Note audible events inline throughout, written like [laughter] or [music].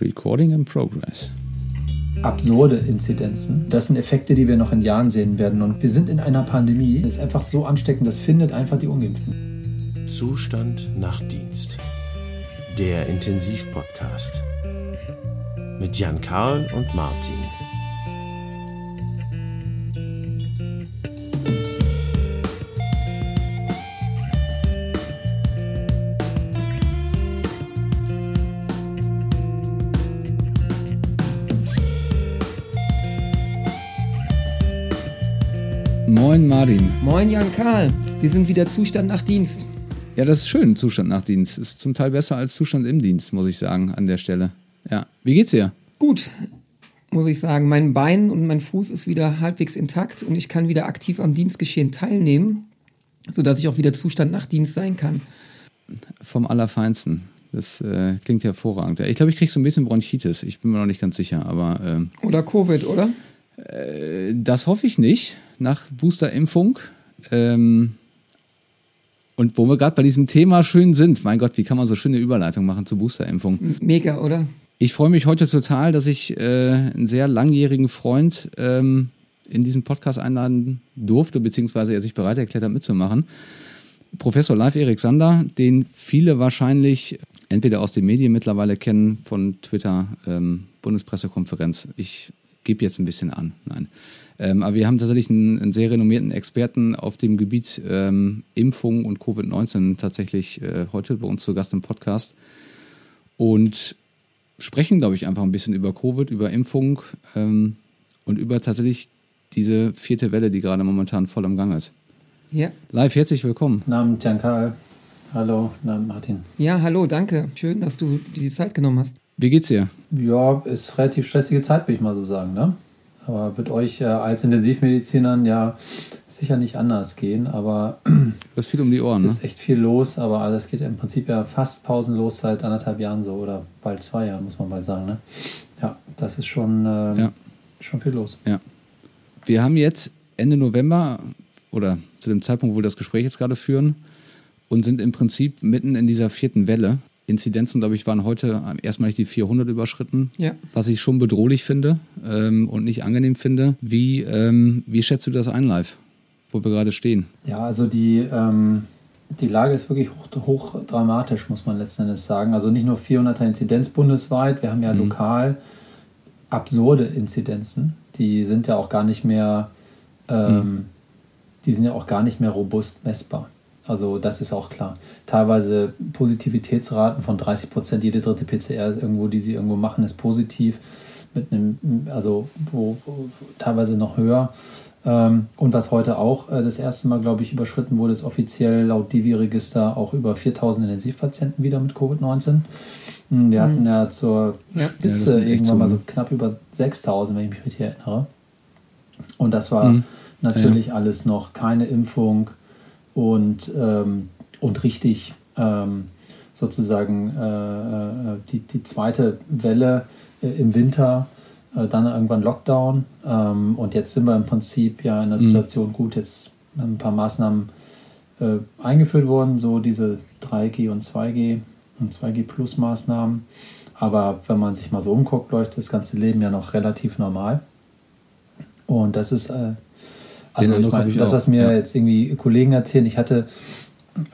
Recording in progress. Absurde Inzidenzen. Das sind Effekte, die wir noch in Jahren sehen werden. Und wir sind in einer Pandemie. Das ist einfach so ansteckend, das findet einfach die Ungeimpften. Zustand nach Dienst. Der Intensivpodcast. Mit Jan Karl und Martin. Moin Martin. Moin Jan Karl, wir sind wieder Zustand nach Dienst. Ja, das ist schön, Zustand nach Dienst. Ist zum Teil besser als Zustand im Dienst, muss ich sagen, an der Stelle. Ja. Wie geht's dir? Gut, muss ich sagen. Mein Bein und mein Fuß ist wieder halbwegs intakt und ich kann wieder aktiv am Dienstgeschehen teilnehmen, sodass ich auch wieder Zustand nach Dienst sein kann. Vom Allerfeinsten. Das äh, klingt hervorragend. Ich glaube, ich kriege so ein bisschen Bronchitis. Ich bin mir noch nicht ganz sicher, aber. Ähm, oder Covid, oder? Äh, das hoffe ich nicht. Nach Boosterimpfung. Ähm, und wo wir gerade bei diesem Thema schön sind, mein Gott, wie kann man so schöne Überleitung machen zur Boosterimpfung? Mega, oder? Ich freue mich heute total, dass ich äh, einen sehr langjährigen Freund ähm, in diesen Podcast einladen durfte, beziehungsweise er sich bereit erklärt hat mitzumachen. Professor Live Erik Sander, den viele wahrscheinlich entweder aus den Medien mittlerweile kennen, von Twitter, ähm, Bundespressekonferenz. Ich gebe jetzt ein bisschen an. Nein. Ähm, aber wir haben tatsächlich einen, einen, sehr renommierten Experten auf dem Gebiet ähm, Impfung und Covid-19 tatsächlich äh, heute bei uns zu Gast im Podcast. Und sprechen, glaube ich, einfach ein bisschen über Covid, über Impfung ähm, und über tatsächlich diese vierte Welle, die gerade momentan voll am Gang ist. Ja. Live, herzlich willkommen. Namen Karl. Hallo, Namen Martin. Ja, hallo, danke. Schön, dass du dir die Zeit genommen hast. Wie geht's dir? Ja, ist relativ stressige Zeit, würde ich mal so sagen, ne? Aber wird euch äh, als Intensivmedizinern ja sicher nicht anders gehen, aber du hast viel um die Ohren, ne? ist echt viel los, aber alles geht im Prinzip ja fast pausenlos seit anderthalb Jahren so oder bald zwei Jahren, muss man mal sagen, ne? Ja, das ist schon, äh, ja. schon viel los. Ja. Wir haben jetzt Ende November oder zu dem Zeitpunkt, wo wir das Gespräch jetzt gerade führen und sind im Prinzip mitten in dieser vierten Welle. Inzidenzen, glaube ich, waren heute erstmalig die 400 überschritten, ja. was ich schon bedrohlich finde ähm, und nicht angenehm finde. Wie, ähm, wie schätzt du das ein, live, wo wir gerade stehen? Ja, also die, ähm, die Lage ist wirklich hoch, hoch, dramatisch, muss man letzten Endes sagen. Also nicht nur 400er Inzidenz bundesweit, wir haben ja mhm. lokal absurde Inzidenzen. Die sind ja auch gar nicht mehr, mhm. die sind ja auch gar nicht mehr robust messbar. Also das ist auch klar. Teilweise Positivitätsraten von 30 Prozent. Jede dritte PCR ist irgendwo, die sie irgendwo machen, ist positiv. Mit einem, also wo, wo teilweise noch höher. Ähm, und was heute auch äh, das erste Mal, glaube ich, überschritten wurde, ist offiziell laut Divi-Register auch über 4000 Intensivpatienten wieder mit Covid-19. Hm, wir hatten mhm. ja zur Spitze ja, irgendwann mal so knapp über 6000, wenn ich mich richtig erinnere. Und das war mhm. natürlich ja. alles noch keine Impfung, und, ähm, und richtig ähm, sozusagen äh, äh, die, die zweite Welle äh, im Winter, äh, dann irgendwann Lockdown ähm, und jetzt sind wir im Prinzip ja in der mhm. Situation, mhm. gut, jetzt ein paar Maßnahmen äh, eingeführt worden, so diese 3G und 2G und 2G Plus Maßnahmen. Aber wenn man sich mal so umguckt, läuft das ganze Leben ja noch relativ normal. Und das ist also ich meine, das, was mir ja. jetzt irgendwie Kollegen erzählen, ich hatte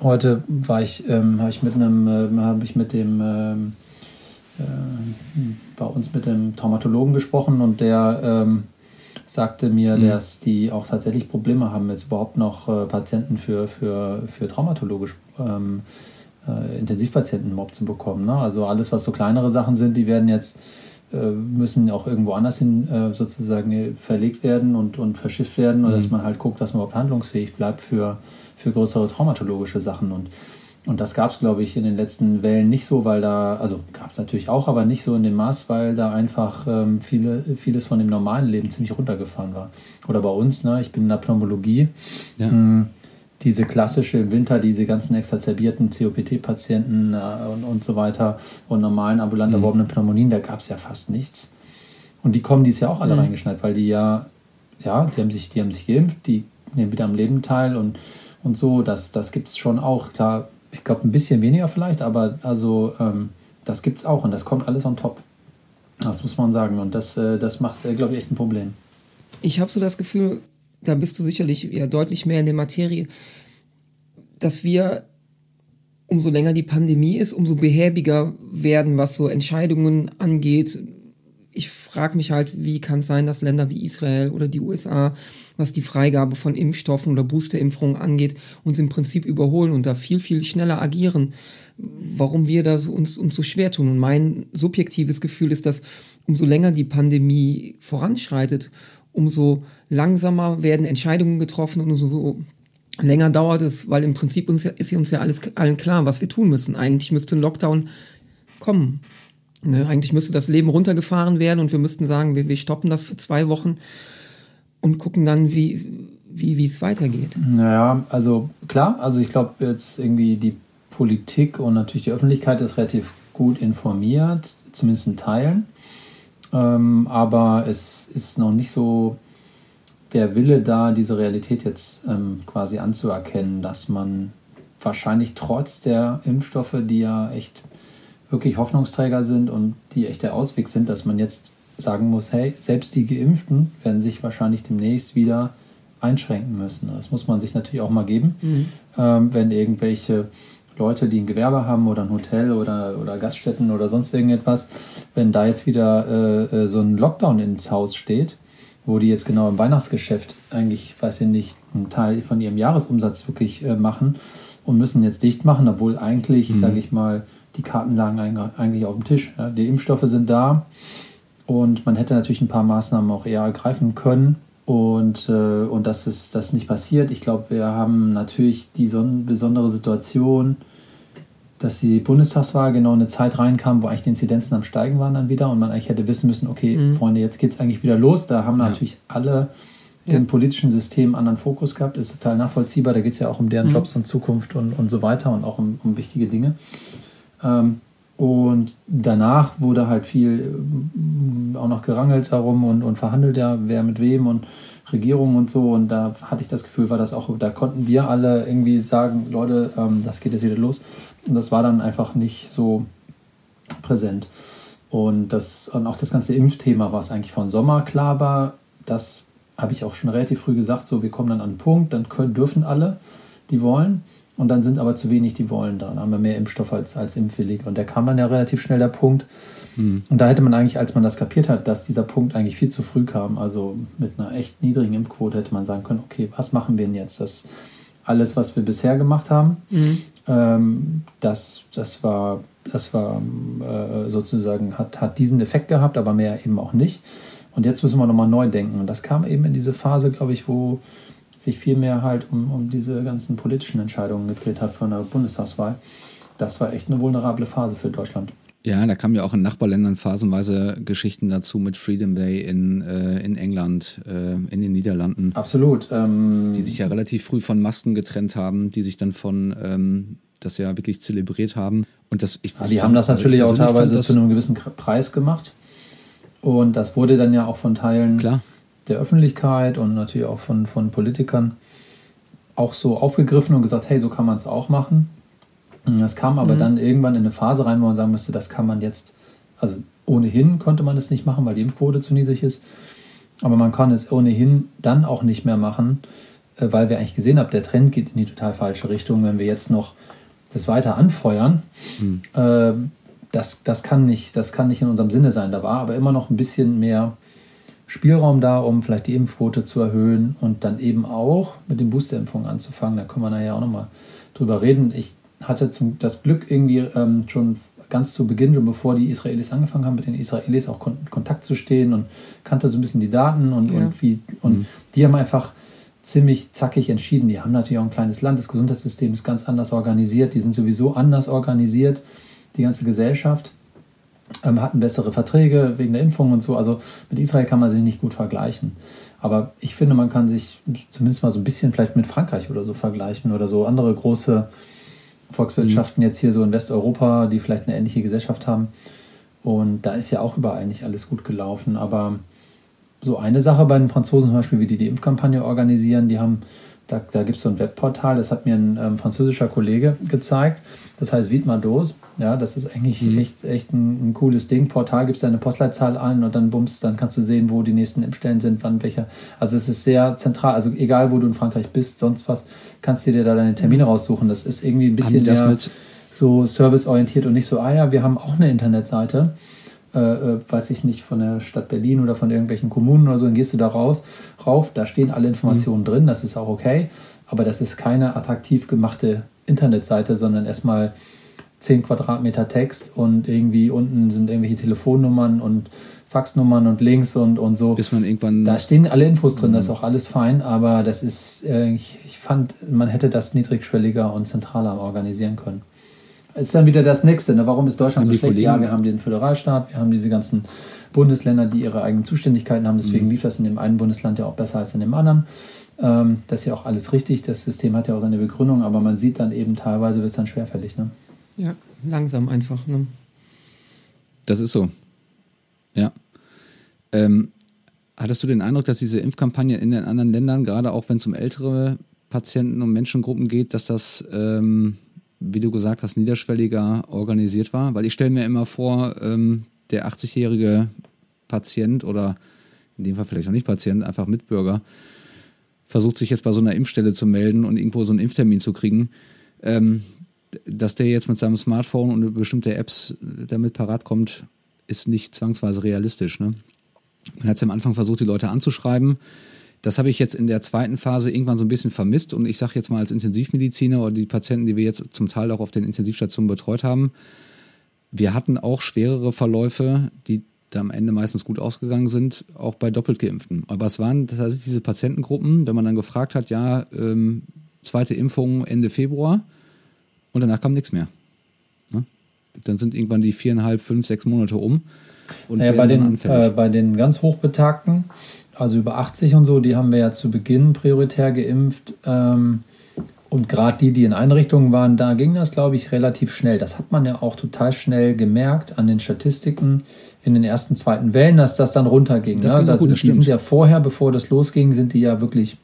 heute war ich, ähm, habe ich mit einem, äh, habe ich mit dem ähm, äh, bei uns mit dem Traumatologen gesprochen und der ähm, sagte mir, mhm. dass die auch tatsächlich Probleme haben, jetzt überhaupt noch äh, Patienten für, für, für traumatologisch ähm, äh, Intensivpatienten überhaupt zu bekommen. Ne? Also alles, was so kleinere Sachen sind, die werden jetzt müssen auch irgendwo anders hin äh, sozusagen verlegt werden und, und verschifft werden, oder mhm. dass man halt guckt, dass man überhaupt handlungsfähig bleibt für, für größere traumatologische Sachen. Und, und das gab es, glaube ich, in den letzten Wellen nicht so, weil da, also gab es natürlich auch, aber nicht so in dem Maß, weil da einfach ähm, viele, vieles von dem normalen Leben ziemlich runtergefahren war. Oder bei uns, ne, ich bin in der Pneumologie. Ja. Mh, hm, diese klassische im Winter, diese ganzen exazerbierten COPT-Patienten äh, und, und so weiter und normalen ambulant mhm. erworbenen Pneumonien, da gab es ja fast nichts. Und die kommen dies Jahr auch alle mhm. reingeschneit, weil die ja, ja, die haben sich, die haben sich geimpft, die nehmen wieder am Leben teil und, und so, das, das gibt es schon auch. Klar, ich glaube ein bisschen weniger vielleicht, aber also ähm, das gibt es auch und das kommt alles on top. Das muss man sagen. Und das, äh, das macht, äh, glaube ich, echt ein Problem. Ich habe so das Gefühl, da bist du sicherlich ja deutlich mehr in der Materie, dass wir umso länger die Pandemie ist, umso behäbiger werden, was so Entscheidungen angeht. Ich frage mich halt, wie kann es sein, dass Länder wie Israel oder die USA, was die Freigabe von Impfstoffen oder Boosterimpfungen angeht, uns im Prinzip überholen und da viel, viel schneller agieren. Warum wir das uns, uns so schwer tun. Und mein subjektives Gefühl ist, dass umso länger die Pandemie voranschreitet, umso langsamer werden Entscheidungen getroffen und umso länger dauert es, weil im Prinzip uns ja, ist uns ja alles allen klar, was wir tun müssen. Eigentlich müsste ein Lockdown kommen. Ne? Eigentlich müsste das Leben runtergefahren werden und wir müssten sagen, wir, wir stoppen das für zwei Wochen und gucken dann, wie, wie, wie es weitergeht. Naja, also klar, also ich glaube jetzt irgendwie die Politik und natürlich die Öffentlichkeit ist relativ gut informiert, zumindest in Teilen. Ähm, aber es ist noch nicht so der Wille da, diese Realität jetzt ähm, quasi anzuerkennen, dass man wahrscheinlich trotz der Impfstoffe, die ja echt wirklich Hoffnungsträger sind und die echt der Ausweg sind, dass man jetzt sagen muss, hey, selbst die Geimpften werden sich wahrscheinlich demnächst wieder einschränken müssen. Das muss man sich natürlich auch mal geben, mhm. ähm, wenn irgendwelche Leute, die ein Gewerbe haben oder ein Hotel oder, oder Gaststätten oder sonst irgendetwas, wenn da jetzt wieder äh, äh so ein Lockdown ins Haus steht, wo die jetzt genau im Weihnachtsgeschäft eigentlich, weiß ich nicht, einen Teil von ihrem Jahresumsatz wirklich äh, machen und müssen jetzt dicht machen, obwohl eigentlich, mhm. sage ich mal, die Karten lagen eigentlich auf dem Tisch. Die Impfstoffe sind da und man hätte natürlich ein paar Maßnahmen auch eher ergreifen können. Und, äh, und das ist das nicht passiert. Ich glaube, wir haben natürlich die so besondere Situation, dass die Bundestagswahl genau in eine Zeit reinkam, wo eigentlich die Inzidenzen am Steigen waren dann wieder und man eigentlich hätte wissen müssen, okay, mhm. Freunde, jetzt geht es eigentlich wieder los. Da haben ja. natürlich alle ja. im politischen System einen anderen Fokus gehabt, ist total nachvollziehbar. Da geht es ja auch um deren mhm. Jobs und Zukunft und, und so weiter und auch um, um wichtige Dinge. Ähm, und danach wurde halt viel äh, auch noch gerangelt darum und, und verhandelt ja, wer mit wem und Regierung und so. Und da hatte ich das Gefühl, war das auch, da konnten wir alle irgendwie sagen, Leute, ähm, das geht jetzt wieder los. Und das war dann einfach nicht so präsent. Und, das, und auch das ganze Impfthema, was eigentlich von Sommer klar war, das habe ich auch schon relativ früh gesagt, so wir kommen dann an einen Punkt, dann können, dürfen alle, die wollen. Und dann sind aber zu wenig, die wollen da. Dann haben wir mehr Impfstoff als, als impfwillig. Und da kam dann ja relativ schnell der Punkt. Mhm. Und da hätte man eigentlich, als man das kapiert hat, dass dieser Punkt eigentlich viel zu früh kam, also mit einer echt niedrigen Impfquote, hätte man sagen können, okay, was machen wir denn jetzt? Das alles, was wir bisher gemacht haben, mhm. ähm, das, das war, das war äh, sozusagen, hat, hat diesen Effekt gehabt, aber mehr eben auch nicht. Und jetzt müssen wir nochmal neu denken. Und das kam eben in diese Phase, glaube ich, wo sich viel mehr halt um, um diese ganzen politischen Entscheidungen gedreht hat von der Bundestagswahl. Das war echt eine vulnerable Phase für Deutschland. Ja, da kamen ja auch in Nachbarländern phasenweise Geschichten dazu mit Freedom Day in, äh, in England, äh, in den Niederlanden. Absolut. Ähm die sich ja relativ früh von Masken getrennt haben, die sich dann von ähm, das ja wirklich zelebriert haben. Und das, ich, ja, die haben das natürlich also auch teilweise zu einem gewissen Preis gemacht. Und das wurde dann ja auch von Teilen Klar. Der Öffentlichkeit und natürlich auch von, von Politikern auch so aufgegriffen und gesagt, hey, so kann man es auch machen. Das kam aber mhm. dann irgendwann in eine Phase rein, wo man sagen müsste, das kann man jetzt, also ohnehin konnte man es nicht machen, weil die Impfquote zu niedrig ist. Aber man kann es ohnehin dann auch nicht mehr machen, äh, weil wir eigentlich gesehen haben, der Trend geht in die total falsche Richtung. Wenn wir jetzt noch das weiter anfeuern, mhm. äh, das, das, kann nicht, das kann nicht in unserem Sinne sein. Da war aber immer noch ein bisschen mehr Spielraum da, um vielleicht die Impfquote zu erhöhen und dann eben auch mit den Boosterimpfungen anzufangen. Da können wir nachher auch nochmal drüber reden. Ich hatte zum, das Glück irgendwie ähm, schon ganz zu Beginn, schon bevor die Israelis angefangen haben, mit den Israelis auch in Kontakt zu stehen und kannte so ein bisschen die Daten und, ja. und wie und mhm. die haben einfach ziemlich zackig entschieden. Die haben natürlich auch ein kleines Land, das Gesundheitssystem ist ganz anders organisiert, die sind sowieso anders organisiert, die ganze Gesellschaft. Ähm, hatten bessere Verträge wegen der Impfung und so. Also mit Israel kann man sich nicht gut vergleichen. Aber ich finde, man kann sich zumindest mal so ein bisschen vielleicht mit Frankreich oder so vergleichen oder so andere große Volkswirtschaften mhm. jetzt hier so in Westeuropa, die vielleicht eine ähnliche Gesellschaft haben. Und da ist ja auch überall nicht alles gut gelaufen. Aber so eine Sache bei den Franzosen zum Beispiel, wie die die Impfkampagne organisieren, die haben Da, da gibt es so ein Webportal, das hat mir ein ähm, französischer Kollege gezeigt. Das heißt Vidmados. Ja, das ist eigentlich mhm. echt, echt ein, ein, cooles Ding. Portal gibst deine Postleitzahl ein und dann bummst, dann kannst du sehen, wo die nächsten Impfstellen sind, wann welcher. Also es ist sehr zentral. Also egal, wo du in Frankreich bist, sonst was, kannst du dir da deine Termine raussuchen. Das ist irgendwie ein bisschen mehr so serviceorientiert und nicht so, ah ja, wir haben auch eine Internetseite. Äh, äh, weiß ich nicht, von der Stadt Berlin oder von irgendwelchen Kommunen oder so, dann gehst du da raus, rauf, da stehen alle Informationen mhm. drin, das ist auch okay, aber das ist keine attraktiv gemachte Internetseite, sondern erstmal 10 Quadratmeter Text und irgendwie unten sind irgendwelche Telefonnummern und Faxnummern und Links und, und so. Bis man irgendwann. Da stehen alle Infos drin, das ist mhm. auch alles fein, aber das ist, äh, ich, ich fand, man hätte das niedrigschwelliger und zentraler organisieren können ist dann wieder das Nächste. Ne? Warum ist Deutschland haben so schlecht? Kollegen? Ja, wir haben den Föderalstaat, wir haben diese ganzen Bundesländer, die ihre eigenen Zuständigkeiten haben. Deswegen mhm. lief das in dem einen Bundesland ja auch besser als in dem anderen. Ähm, das ist ja auch alles richtig. Das System hat ja auch seine Begründung, aber man sieht dann eben teilweise wird es dann schwerfällig. Ne? Ja, langsam einfach. Ne? Das ist so. Ja. Ähm, hattest du den Eindruck, dass diese Impfkampagne in den anderen Ländern, gerade auch wenn es um ältere Patienten und Menschengruppen geht, dass das ähm, wie du gesagt hast, niederschwelliger organisiert war? Weil ich stelle mir immer vor, ähm, der 80-jährige Patient oder in dem Fall vielleicht auch nicht Patient, einfach Mitbürger, versucht sich jetzt bei so einer Impfstelle zu melden und irgendwo so einen Impftermin zu kriegen. Ähm, dass der jetzt mit seinem Smartphone und bestimmte Apps damit parat kommt, ist nicht zwangsweise realistisch. Ne? Man hat es am Anfang versucht, die Leute anzuschreiben. Das habe ich jetzt in der zweiten Phase irgendwann so ein bisschen vermisst und ich sage jetzt mal als Intensivmediziner oder die Patienten, die wir jetzt zum Teil auch auf den Intensivstationen betreut haben, wir hatten auch schwerere Verläufe, die am Ende meistens gut ausgegangen sind, auch bei doppelt geimpften. Aber es waren tatsächlich diese Patientengruppen, wenn man dann gefragt hat, ja, ähm, zweite Impfung Ende Februar und danach kam nichts mehr. Ne? Dann sind irgendwann die viereinhalb, fünf, sechs Monate um. Und naja, bei, den, äh, bei den ganz Hochbetagten also über 80 und so, die haben wir ja zu Beginn prioritär geimpft. Ähm, und gerade die, die in Einrichtungen waren, da ging das, glaube ich, relativ schnell. Das hat man ja auch total schnell gemerkt an den Statistiken in den ersten, zweiten Wellen, dass das dann runterging. Das ne? das, gut, das die sind ja vorher, bevor das losging, sind die ja wirklich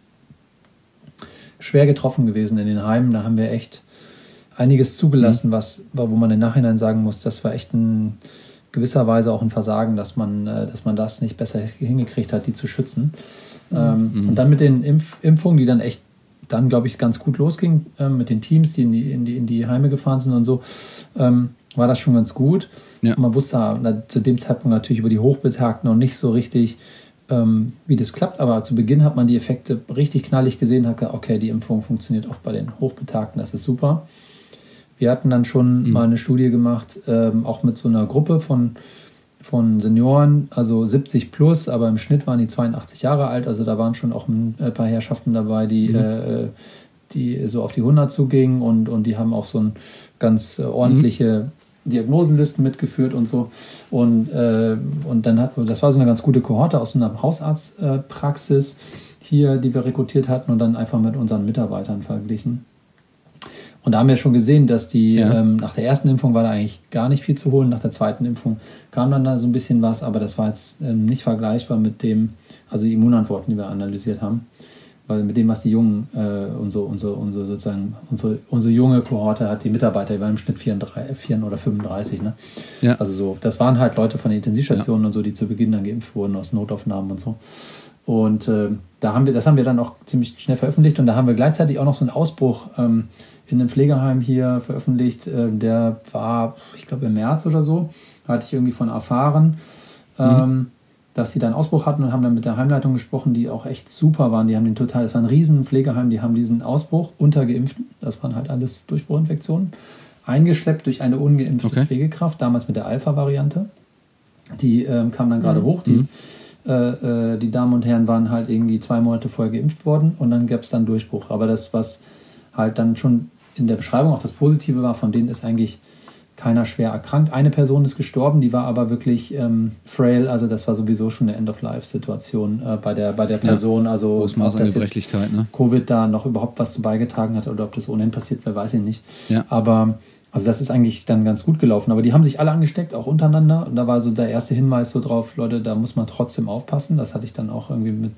schwer getroffen gewesen in den Heimen. Da haben wir echt einiges zugelassen, mhm. was, wo man im Nachhinein sagen muss, das war echt ein gewisserweise auch ein Versagen, dass man, äh, dass man das nicht besser hingekriegt hat, die zu schützen. Ähm, mhm. Und dann mit den Impf Impfungen, die dann echt dann, glaube ich, ganz gut losging, äh, mit den Teams, die in die, in die in die Heime gefahren sind und so, ähm, war das schon ganz gut. Ja. Man wusste zu dem Zeitpunkt natürlich über die Hochbetagten noch nicht so richtig, ähm, wie das klappt, aber zu Beginn hat man die Effekte richtig knallig gesehen, hat gesagt, okay, die Impfung funktioniert auch bei den Hochbetagten, das ist super. Wir hatten dann schon mhm. mal eine Studie gemacht, ähm, auch mit so einer Gruppe von, von Senioren, also 70 plus, aber im Schnitt waren die 82 Jahre alt. Also da waren schon auch ein äh, paar Herrschaften dabei, die, mhm. äh, die so auf die 100 zugingen und, und die haben auch so ein ganz äh, ordentliche mhm. Diagnosenlisten mitgeführt und so. Und, äh, und dann hat, das war so eine ganz gute Kohorte aus einer Hausarztpraxis hier, die wir rekrutiert hatten und dann einfach mit unseren Mitarbeitern verglichen. Und da haben wir schon gesehen, dass die ja. ähm, nach der ersten Impfung war da eigentlich gar nicht viel zu holen. Nach der zweiten Impfung kam dann da so ein bisschen was, aber das war jetzt ähm, nicht vergleichbar mit dem, also die Immunantworten, die wir analysiert haben. Weil mit dem, was die Jungen, äh, unsere, unsere, unsere sozusagen, unsere, unsere junge Kohorte hat, die Mitarbeiter, die waren im Schnitt 34, 4 oder 35, ne? Ja. Also so, das waren halt Leute von den Intensivstationen ja. und so, die zu Beginn dann geimpft wurden aus Notaufnahmen und so. Und äh, da haben wir, das haben wir dann auch ziemlich schnell veröffentlicht und da haben wir gleichzeitig auch noch so einen Ausbruch ähm, in einem Pflegeheim hier veröffentlicht. Äh, der war, ich glaube, im März oder so, hatte ich irgendwie von erfahren, mhm. ähm, dass sie da einen Ausbruch hatten und haben dann mit der Heimleitung gesprochen, die auch echt super waren. Die haben den total, das war ein riesen Pflegeheim, die haben diesen Ausbruch unter Geimpften, das waren halt alles Durchbruchinfektionen, eingeschleppt durch eine ungeimpfte okay. Pflegekraft, damals mit der Alpha-Variante. Die ähm, kam dann gerade mhm. hoch, die mhm. Äh, äh, die Damen und Herren waren halt irgendwie zwei Monate vorher geimpft worden und dann gab es dann Durchbruch. Aber das, was halt dann schon in der Beschreibung auch das Positive war, von denen ist eigentlich keiner schwer erkrankt. Eine Person ist gestorben, die war aber wirklich ähm, frail, also das war sowieso schon eine End-of-Life-Situation äh, bei, der, bei der Person. Ja, also ob das jetzt ne? Covid da noch überhaupt was zu beigetragen hat oder ob das ohnehin passiert wäre, weiß ich nicht. Ja. Aber also das ist eigentlich dann ganz gut gelaufen. Aber die haben sich alle angesteckt, auch untereinander. Und da war so der erste Hinweis so drauf, Leute, da muss man trotzdem aufpassen. Das hatte ich dann auch irgendwie mit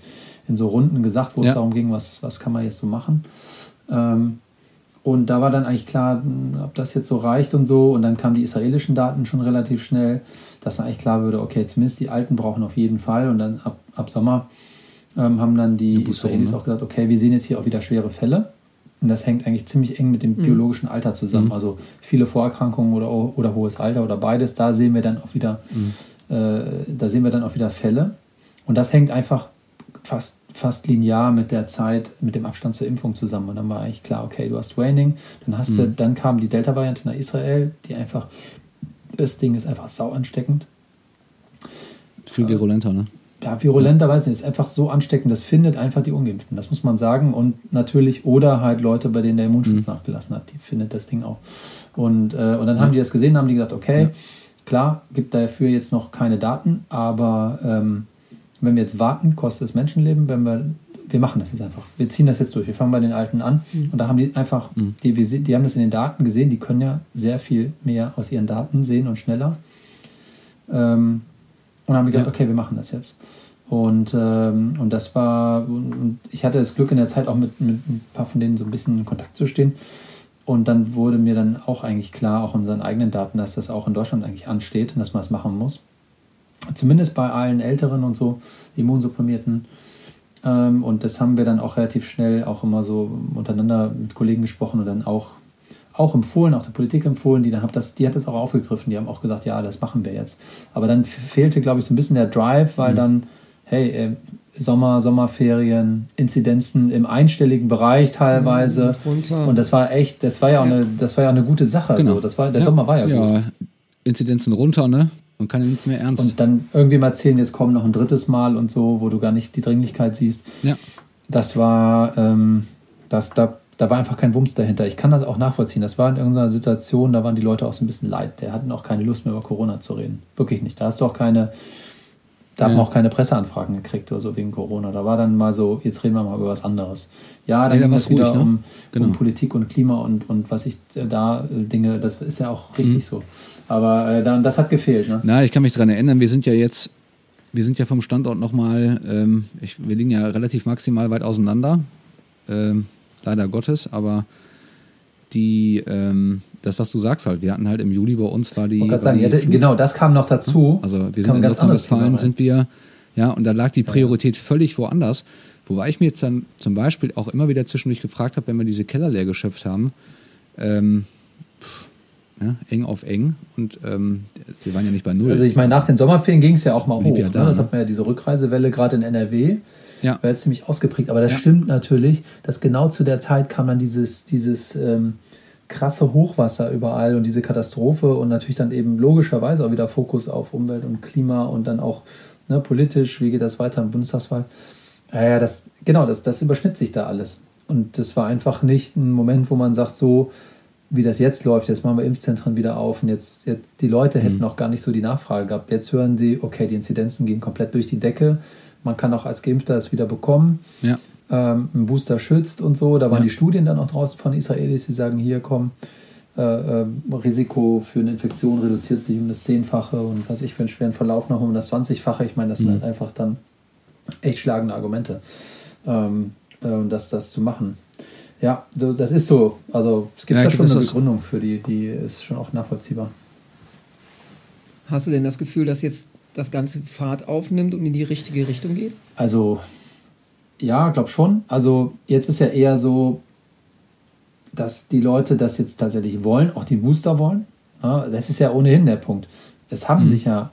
in so Runden gesagt, wo ja. es darum ging, was, was kann man jetzt so machen. Ähm, und da war dann eigentlich klar, ob das jetzt so reicht und so. Und dann kamen die israelischen Daten schon relativ schnell, dass dann eigentlich klar würde, okay, zumindest die Alten brauchen auf jeden Fall. Und dann ab, ab Sommer ähm, haben dann die Israelis ne? auch gesagt, okay, wir sehen jetzt hier auch wieder schwere Fälle. Und das hängt eigentlich ziemlich eng mit dem mhm. biologischen Alter zusammen. Mhm. Also viele Vorerkrankungen oder, oder hohes Alter oder beides, da sehen wir dann auch wieder, mhm. äh, da sehen wir dann auch wieder Fälle. Und das hängt einfach fast, fast linear mit der Zeit, mit dem Abstand zur Impfung zusammen. Und dann war eigentlich klar, okay, du hast Waning, dann hast du, mhm. dann kam die Delta-Variante nach Israel, die einfach, das Ding ist einfach sau ansteckend. Viel virulenter, ne? ja, virulenter, weiß nicht, ist einfach so ansteckend, das findet einfach die Ungeimpften, das muss man sagen. Und natürlich, oder halt Leute, bei denen der Immunschutz mhm. nachgelassen hat, die findet das Ding auch. Und, äh, und dann ja. haben die das gesehen, haben die gesagt, okay, ja. klar, gibt dafür jetzt noch keine Daten, aber ähm, wenn wir jetzt warten, kostet es Menschenleben, wenn wir, wir machen das jetzt einfach. Wir ziehen das jetzt durch. Wir fangen bei den Alten an. Mhm. Und da haben die einfach, mhm. die, die haben das in den Daten gesehen, die können ja sehr viel mehr aus ihren Daten sehen und schneller. Ähm, und haben gedacht, ja. okay, wir machen das jetzt. Und, ähm, und das war, und ich hatte das Glück in der Zeit auch mit, mit ein paar von denen so ein bisschen in Kontakt zu stehen. Und dann wurde mir dann auch eigentlich klar, auch in unseren eigenen Daten, dass das auch in Deutschland eigentlich ansteht und dass man es machen muss. Zumindest bei allen Älteren und so, Immunsupprimierten. Ähm, und das haben wir dann auch relativ schnell auch immer so untereinander mit Kollegen gesprochen und dann auch auch empfohlen, auch der Politik empfohlen, die, dann hat das, die hat das auch aufgegriffen, die haben auch gesagt, ja, das machen wir jetzt. Aber dann fehlte, glaube ich, so ein bisschen der Drive, weil mhm. dann, hey, äh, Sommer, Sommerferien, Inzidenzen im einstelligen Bereich teilweise. Mhm, und das war echt, das war ja auch, ja. Eine, das war ja eine gute Sache. Genau. So. Das war, der ja. Sommer war ja, ja gut. Inzidenzen runter, ne? Man kann ja nichts mehr ernst. Und dann irgendwie mal erzählen, jetzt kommen noch ein drittes Mal und so, wo du gar nicht die Dringlichkeit siehst. Ja. Das war, ähm, das, da da war einfach kein Wumms dahinter. Ich kann das auch nachvollziehen. Das war in irgendeiner Situation, da waren die Leute auch so ein bisschen leid. Der hatten auch keine Lust mehr über Corona zu reden. Wirklich nicht. Da hast du auch keine, da ja. haben auch keine Presseanfragen gekriegt oder so wegen Corona. Da war dann mal so, jetzt reden wir mal über was anderes. Ja, dann nee, ging es wieder ruhig, ne? um, genau. um, Politik und Klima und, und was ich da äh, Dinge, das ist ja auch richtig mhm. so. Aber äh, dann, das hat gefehlt. Ne? Na, ich kann mich daran erinnern, wir sind ja jetzt, wir sind ja vom Standort nochmal, ähm, wir liegen ja relativ maximal weit auseinander. Ähm, leider Gottes, aber die, ähm, das, was du sagst halt, wir hatten halt im Juli bei uns war die. Ich sagen, die ja, genau, das kam noch dazu. Also wir sind in Nordrhein-Westfalen sind wir, ja, und da lag die Priorität ja. völlig woanders. Wobei ich mir jetzt dann zum Beispiel auch immer wieder zwischendurch gefragt habe, wenn wir diese Keller leer geschöpft haben, ähm, ja, eng auf eng und ähm, wir waren ja nicht bei null. Also ich meine, nach den Sommerferien ging es ja auch mal hoch. Ja da, ne? Das hat man ja diese Rückreisewelle gerade in NRW ja. war jetzt ziemlich ausgeprägt. Aber das ja. stimmt natürlich, dass genau zu der Zeit kam dann dieses, dieses ähm, krasse Hochwasser überall und diese Katastrophe und natürlich dann eben logischerweise auch wieder Fokus auf Umwelt und Klima und dann auch ne, politisch, wie geht das weiter im Bundestagswahl. Ja, ja, das, genau, das, das überschnitt sich da alles. Und das war einfach nicht ein Moment, wo man sagt, so wie das jetzt läuft, jetzt machen wir Impfzentren wieder auf und jetzt, jetzt die Leute hätten mhm. noch gar nicht so die Nachfrage gehabt. Jetzt hören sie, okay, die Inzidenzen gehen komplett durch die Decke man kann auch als Geimpfter es wieder bekommen. Ja. Ähm, ein Booster schützt und so. Da waren ja. die Studien dann auch draußen von Israelis, die sagen, hier komm, äh, äh, Risiko für eine Infektion reduziert sich um das Zehnfache und was ich für einen schweren Verlauf noch um das Zwanzigfache. Ich meine, das mhm. sind halt einfach dann echt schlagende Argumente, ähm, äh, das, das zu machen. Ja, so, das ist so. Also es gibt ja, da schon eine Begründung für die, die ist schon auch nachvollziehbar. Hast du denn das Gefühl, dass jetzt das ganze Fahrt aufnimmt und in die richtige Richtung geht? Also, ja, glaube schon. Also, jetzt ist ja eher so, dass die Leute das jetzt tatsächlich wollen, auch die Booster wollen. Ja, das ist ja ohnehin der Punkt. Es haben mhm. sich ja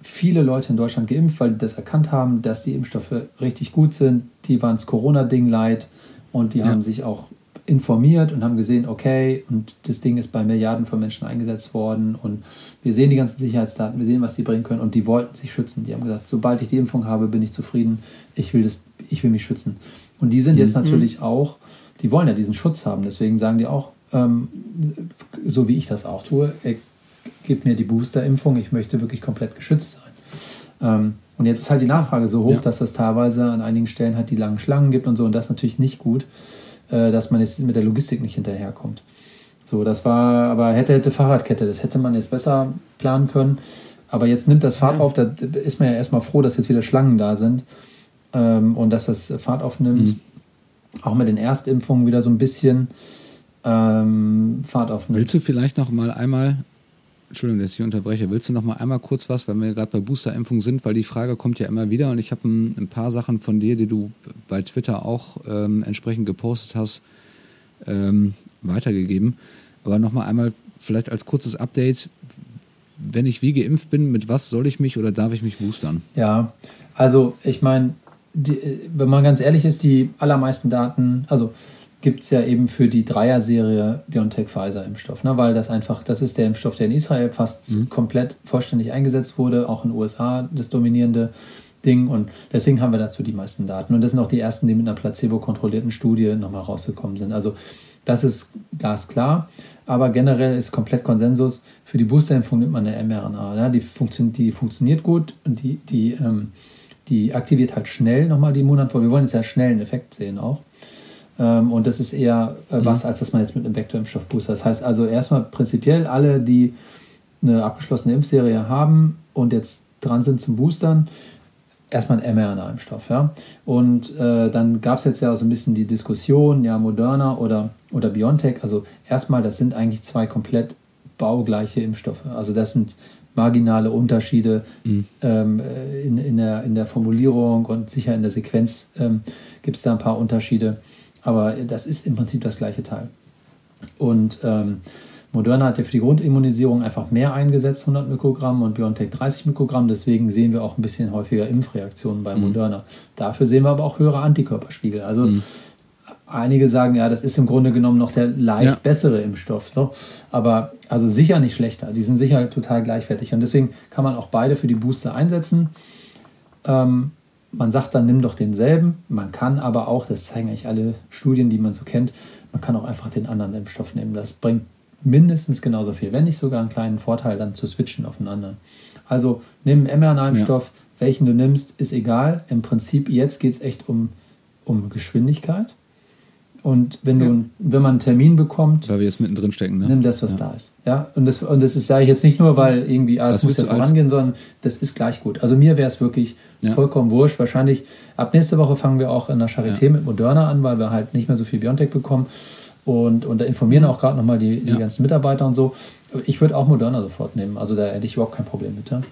viele Leute in Deutschland geimpft, weil die das erkannt haben, dass die Impfstoffe richtig gut sind. Die waren das Corona-Ding leid und die ja. haben sich auch informiert und haben gesehen, okay, und das Ding ist bei Milliarden von Menschen eingesetzt worden und wir sehen die ganzen Sicherheitsdaten, wir sehen, was sie bringen können und die wollten sich schützen. Die haben gesagt, sobald ich die Impfung habe, bin ich zufrieden, ich will, das, ich will mich schützen. Und die sind jetzt mhm. natürlich auch, die wollen ja diesen Schutz haben, deswegen sagen die auch, ähm, so wie ich das auch tue, ey, gib mir die Booster-Impfung, ich möchte wirklich komplett geschützt sein. Ähm, und jetzt ist halt die Nachfrage so hoch, ja. dass es teilweise an einigen Stellen halt die langen Schlangen gibt und so und das ist natürlich nicht gut. Äh, dass man jetzt mit der Logistik nicht hinterherkommt. So, das war, aber hätte, hätte Fahrradkette, das hätte man jetzt besser planen können. Aber jetzt nimmt das Fahrt auf, da ist man ja erstmal froh, dass jetzt wieder Schlangen da sind ähm, und dass das Fahrt aufnimmt. Mhm. Auch mit den Erstimpfungen wieder so ein bisschen ähm, Fahrt aufnimmt. Willst du vielleicht noch mal einmal, Entschuldigung, dass ich unterbreche, willst du noch mal einmal kurz was, weil wir gerade bei Boosterimpfung sind, weil die Frage kommt ja immer wieder und ich habe ein, ein, paar Sachen von dir, die du bei Twitter auch ähm, entsprechend gepostet hast, ähm, weitergegeben. Aber noch mal einmal vielleicht als kurzes Update, wenn ich wie geimpft bin, mit was soll ich mich oder darf ich mich boostern? Ja, also ich meine, wenn man ganz ehrlich ist, die allermeisten Daten, also gibt es ja eben für die Dreier-Serie BioNTech-Pfizer-Impfstoff, ne? weil das einfach, das ist der Impfstoff, der in Israel fast mhm. komplett vollständig eingesetzt wurde, auch in den USA das dominierende Ding und deswegen haben wir dazu die meisten Daten. Und das sind auch die ersten, die mit einer placebo-kontrollierten Studie nochmal rausgekommen sind. Also das ist glasklar, aber generell ist komplett Konsensus. Für die Boosterimpfung nimmt man eine mRNA. Ja? Die, funktio die funktioniert gut und die, die, ähm, die aktiviert halt schnell nochmal die Immunantwort. Wir wollen jetzt ja schnell einen Effekt sehen auch. Ähm, und das ist eher äh, was, mhm. als dass man jetzt mit einem Vektorimpfstoff boostert. Das heißt also erstmal prinzipiell alle, die eine abgeschlossene Impfserie haben und jetzt dran sind zum Boostern, erstmal ein mRNA-Impfstoff. Ja? Und äh, dann gab es jetzt ja so ein bisschen die Diskussion, ja, Moderna oder, oder BioNTech. Also erstmal, das sind eigentlich zwei komplett baugleiche Impfstoffe. Also das sind marginale Unterschiede mhm. ähm, in, in, der, in der Formulierung und sicher in der Sequenz ähm, gibt es da ein paar Unterschiede. Aber das ist im Prinzip das gleiche Teil. Und ähm, Moderna hat ja für die Grundimmunisierung einfach mehr eingesetzt, 100 Mikrogramm und BioNTech 30 Mikrogramm. Deswegen sehen wir auch ein bisschen häufiger Impfreaktionen bei mhm. Moderna. Dafür sehen wir aber auch höhere Antikörperspiegel. Also mhm. einige sagen, ja, das ist im Grunde genommen noch der leicht ja. bessere Impfstoff. So. Aber also sicher nicht schlechter. Die sind sicher total gleichwertig. Und deswegen kann man auch beide für die Booster einsetzen. Ähm, man sagt dann, nimm doch denselben. Man kann aber auch, das zeigen eigentlich alle Studien, die man so kennt, man kann auch einfach den anderen Impfstoff nehmen. Das bringt mindestens genauso viel, wenn nicht sogar einen kleinen Vorteil, dann zu switchen auf einen anderen. Also nimm einen mRNA-Impfstoff, ja. welchen du nimmst, ist egal. Im Prinzip jetzt geht es echt um, um Geschwindigkeit. Und wenn, ja. du, wenn man einen Termin bekommt, weil wir jetzt mittendrin stecken, ne? nimm das, was ja. da ist. Ja? Und das, und das ist, sage ich jetzt nicht nur, weil irgendwie, ah, es muss ja vorangehen, sondern das ist gleich gut. Also mir wäre es wirklich ja. vollkommen wurscht. Wahrscheinlich ab nächste Woche fangen wir auch in der Charité mit Moderna an, weil wir halt nicht mehr so viel Biontech bekommen und, und da informieren auch gerade nochmal die, die ja. ganzen Mitarbeiter und so. Ich würde auch Moderna sofort nehmen, also da hätte ich überhaupt kein Problem mit. Ja.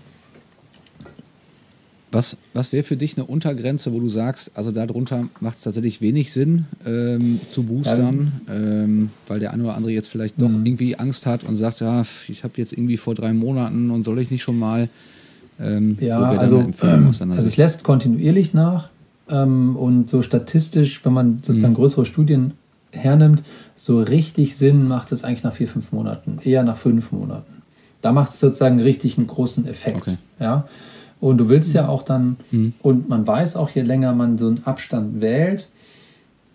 Was, was wäre für dich eine Untergrenze, wo du sagst, also darunter macht es tatsächlich wenig Sinn ähm, zu boostern, ja. ähm, weil der eine oder andere jetzt vielleicht doch mhm. irgendwie Angst hat und sagt, ja, ich habe jetzt irgendwie vor drei Monaten und soll ich nicht schon mal. Ähm, ja, also, also es lässt kontinuierlich nach ähm, und so statistisch, wenn man sozusagen mhm. größere Studien hernimmt, so richtig Sinn macht es eigentlich nach vier, fünf Monaten, eher nach fünf Monaten. Da macht es sozusagen richtig einen großen Effekt. Okay. Ja? Und du willst ja auch dann, mhm. und man weiß auch, je länger man so einen Abstand wählt,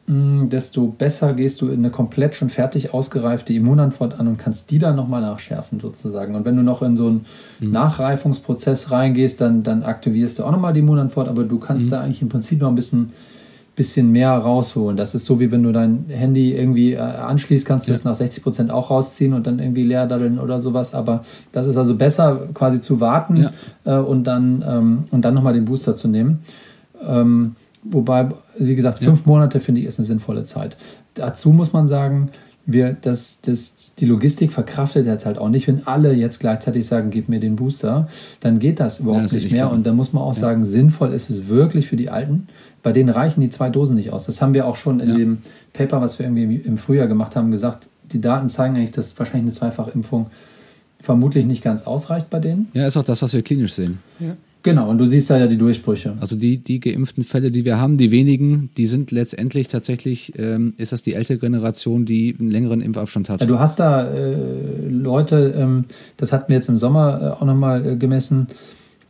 mm, desto besser gehst du in eine komplett schon fertig ausgereifte Immunantwort an und kannst die dann nochmal nachschärfen sozusagen. Und wenn du noch in so einen mhm. Nachreifungsprozess reingehst, dann, dann aktivierst du auch nochmal die Immunantwort, aber du kannst mhm. da eigentlich im Prinzip noch ein bisschen bisschen mehr rausholen. Das ist so, wie wenn du dein Handy irgendwie äh, anschließt, kannst du ja. das nach 60 Prozent auch rausziehen und dann irgendwie leer daddeln oder sowas. Aber das ist also besser, quasi zu warten ja. äh, und dann, ähm, und dann nochmal den Booster zu nehmen. Ähm, wobei, wie gesagt, fünf ja. Monate finde ich ist eine sinnvolle Zeit. Dazu muss man sagen, wir, das, das, die Logistik verkraftet das halt auch nicht. Wenn alle jetzt gleichzeitig sagen, gib mir den Booster, dann geht das überhaupt ja, das nicht mehr. Klar. Und da muss man auch ja. sagen, sinnvoll ist es wirklich für die Alten. Bei denen reichen die zwei Dosen nicht aus. Das haben wir auch schon in ja. dem Paper, was wir irgendwie im Frühjahr gemacht haben, gesagt. Die Daten zeigen eigentlich, dass wahrscheinlich eine Zweifachimpfung vermutlich nicht ganz ausreicht bei denen. Ja, ist auch das, was wir klinisch sehen. Ja. Genau, und du siehst da ja die Durchbrüche. Also die, die geimpften Fälle, die wir haben, die wenigen, die sind letztendlich tatsächlich, ähm, ist das die ältere Generation, die einen längeren Impfabstand hat. Ja, du hast da äh, Leute, ähm, das hatten wir jetzt im Sommer äh, auch nochmal äh, gemessen,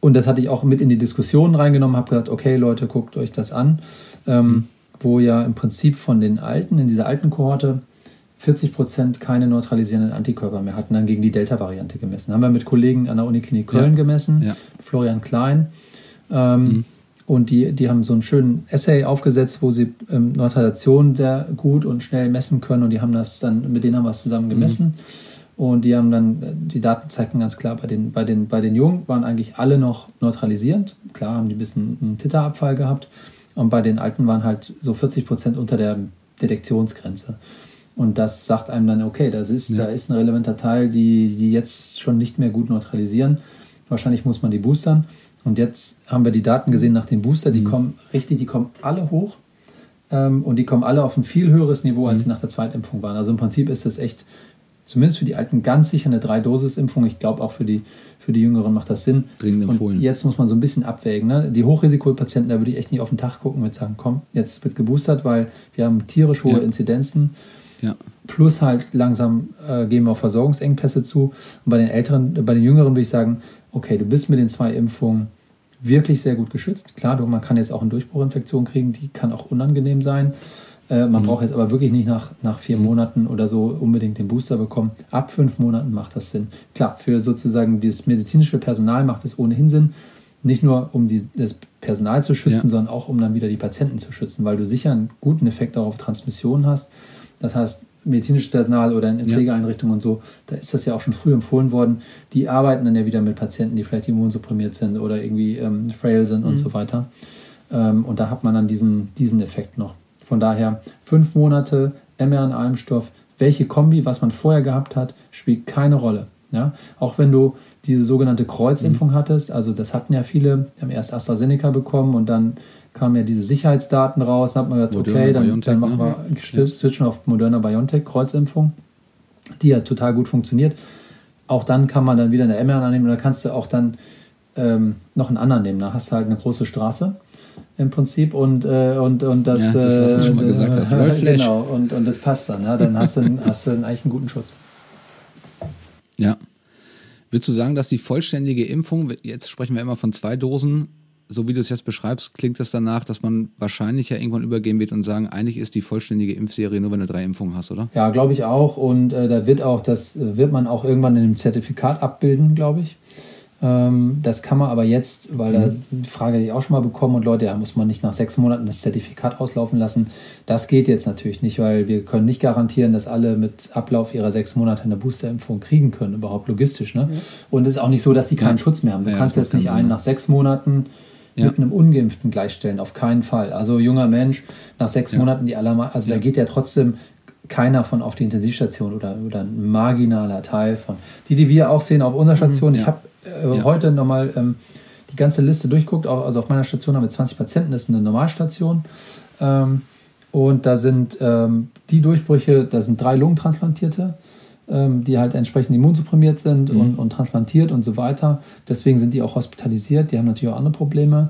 und das hatte ich auch mit in die Diskussion reingenommen, habe gesagt, okay Leute, guckt euch das an, ähm, mhm. wo ja im Prinzip von den Alten, in dieser alten Kohorte, 40 Prozent keine neutralisierenden Antikörper mehr hatten, dann gegen die Delta-Variante gemessen. Haben wir mit Kollegen an der Uniklinik Köln ja. gemessen, ja. Florian Klein. Ähm, mhm. und die, die haben so einen schönen Essay aufgesetzt, wo sie ähm, Neutralisation sehr gut und schnell messen können und die haben das dann, mit denen haben wir es zusammen gemessen. Mhm. Und die haben dann, die Daten zeigten ganz klar, bei den, bei den, bei den Jungen waren eigentlich alle noch neutralisierend. Klar haben die ein bisschen einen Titerabfall gehabt. Und bei den Alten waren halt so 40 Prozent unter der Detektionsgrenze. Und das sagt einem dann, okay, das ist, ja. da ist ein relevanter Teil, die, die jetzt schon nicht mehr gut neutralisieren. Wahrscheinlich muss man die boostern. Und jetzt haben wir die Daten gesehen nach dem Booster, die mhm. kommen richtig, die kommen alle hoch. Ähm, und die kommen alle auf ein viel höheres Niveau, als mhm. sie nach der Zweitimpfung waren. Also im Prinzip ist das echt, zumindest für die Alten, ganz sicher eine Drei-Dosis-Impfung. Ich glaube auch für die, für die Jüngeren macht das Sinn. Dringend empfohlen. Und jetzt muss man so ein bisschen abwägen. Ne? Die Hochrisikopatienten, da würde ich echt nicht auf den Tag gucken und sagen, komm, jetzt wird geboostert, weil wir haben tierisch hohe ja. Inzidenzen. Ja. Plus halt langsam äh, gehen wir auf Versorgungsengpässe zu. Und bei den Älteren, bei den Jüngeren würde ich sagen, okay, du bist mit den zwei Impfungen wirklich sehr gut geschützt. Klar, du, man kann jetzt auch eine Durchbruchinfektion kriegen, die kann auch unangenehm sein. Äh, man mhm. braucht jetzt aber wirklich nicht nach, nach vier mhm. Monaten oder so unbedingt den Booster bekommen. Ab fünf Monaten macht das Sinn. Klar, für sozusagen das medizinische Personal macht es ohnehin Sinn. Nicht nur, um die, das Personal zu schützen, ja. sondern auch, um dann wieder die Patienten zu schützen, weil du sicher einen guten Effekt auch auf Transmission hast. Das heißt, medizinisches Personal oder in Pflegeeinrichtungen und so, da ist das ja auch schon früh empfohlen worden. Die arbeiten dann ja wieder mit Patienten, die vielleicht immunsupprimiert sind oder irgendwie ähm, frail sind mhm. und so weiter. Ähm, und da hat man dann diesen, diesen Effekt noch. Von daher fünf Monate mRNA-Impfstoff, welche Kombi, was man vorher gehabt hat, spielt keine Rolle. Ja? Auch wenn du diese sogenannte Kreuzimpfung mhm. hattest, also das hatten ja viele, haben erst AstraZeneca bekommen und dann kamen ja diese Sicherheitsdaten raus. Dann hat man gesagt, Moderna, okay, dann, dann machen wir, ne? switchen auf Moderna BioNTech Kreuzimpfung, die ja total gut funktioniert. Auch dann kann man dann wieder eine mRNA nehmen und dann kannst du auch dann ähm, noch einen anderen nehmen. Da hast du halt eine große Straße im Prinzip und, äh, und, und das, ja, das was du schon mal äh, gesagt hast. [laughs] genau, und, und das passt dann. Ja, dann hast du, hast du eigentlich einen guten Schutz. Ja. Würdest du sagen, dass die vollständige Impfung, jetzt sprechen wir immer von zwei Dosen, so wie du es jetzt beschreibst, klingt es danach, dass man wahrscheinlich ja irgendwann übergehen wird und sagen, eigentlich ist die vollständige Impfserie nur, wenn du drei Impfungen hast, oder? Ja, glaube ich auch. Und äh, da wird auch, das wird man auch irgendwann in dem Zertifikat abbilden, glaube ich. Ähm, das kann man aber jetzt, weil mhm. da die Frage die ich auch schon mal bekommen und Leute, ja, muss man nicht nach sechs Monaten das Zertifikat auslaufen lassen. Das geht jetzt natürlich nicht, weil wir können nicht garantieren, dass alle mit Ablauf ihrer sechs Monate eine Boosterimpfung kriegen können, überhaupt logistisch. Ne? Ja. Und es ist auch nicht so, dass die keinen ja. Schutz mehr haben. Du ja, kannst jetzt nicht einen nach sechs Monaten ja. mit einem Ungeimpften gleichstellen, auf keinen Fall. Also junger Mensch, nach sechs ja. Monaten die aller, also ja. da geht ja trotzdem keiner von auf die Intensivstation oder, oder ein marginaler Teil von. Die, die wir auch sehen auf unserer mhm. Station, ich habe äh, heute nochmal ähm, die ganze Liste durchguckt, also auf meiner Station haben wir 20 Patienten, das ist eine Normalstation. Ähm, und da sind ähm, die Durchbrüche, da sind drei Lungentransplantierte die halt entsprechend immunsupprimiert sind mhm. und, und transplantiert und so weiter. Deswegen sind die auch hospitalisiert. Die haben natürlich auch andere Probleme.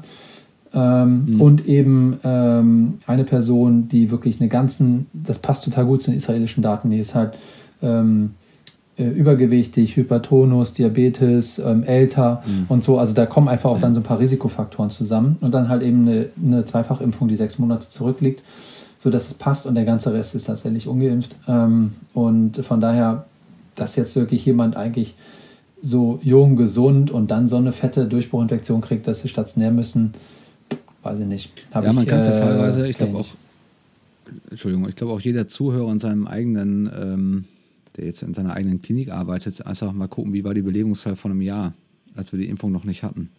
Ähm, mhm. Und eben ähm, eine Person, die wirklich eine ganzen, das passt total gut zu den israelischen Daten, die ist halt ähm, äh, übergewichtig, Hypertonus, Diabetes, ähm, älter mhm. und so. Also da kommen einfach auch dann so ein paar Risikofaktoren zusammen und dann halt eben eine, eine Zweifachimpfung, die sechs Monate zurückliegt, sodass es passt und der ganze Rest ist tatsächlich ungeimpft. Ähm, und von daher dass jetzt wirklich jemand eigentlich so jung, gesund und dann so eine fette Durchbruchinfektion kriegt, dass sie stationär müssen, weiß ich nicht. Hab ja, man kann es ja teilweise, ich glaube auch, Entschuldigung, ich glaube auch jeder Zuhörer in seinem eigenen, ähm, der jetzt in seiner eigenen Klinik arbeitet, einfach mal gucken, wie war die Belegungszahl von einem Jahr, als wir die Impfung noch nicht hatten.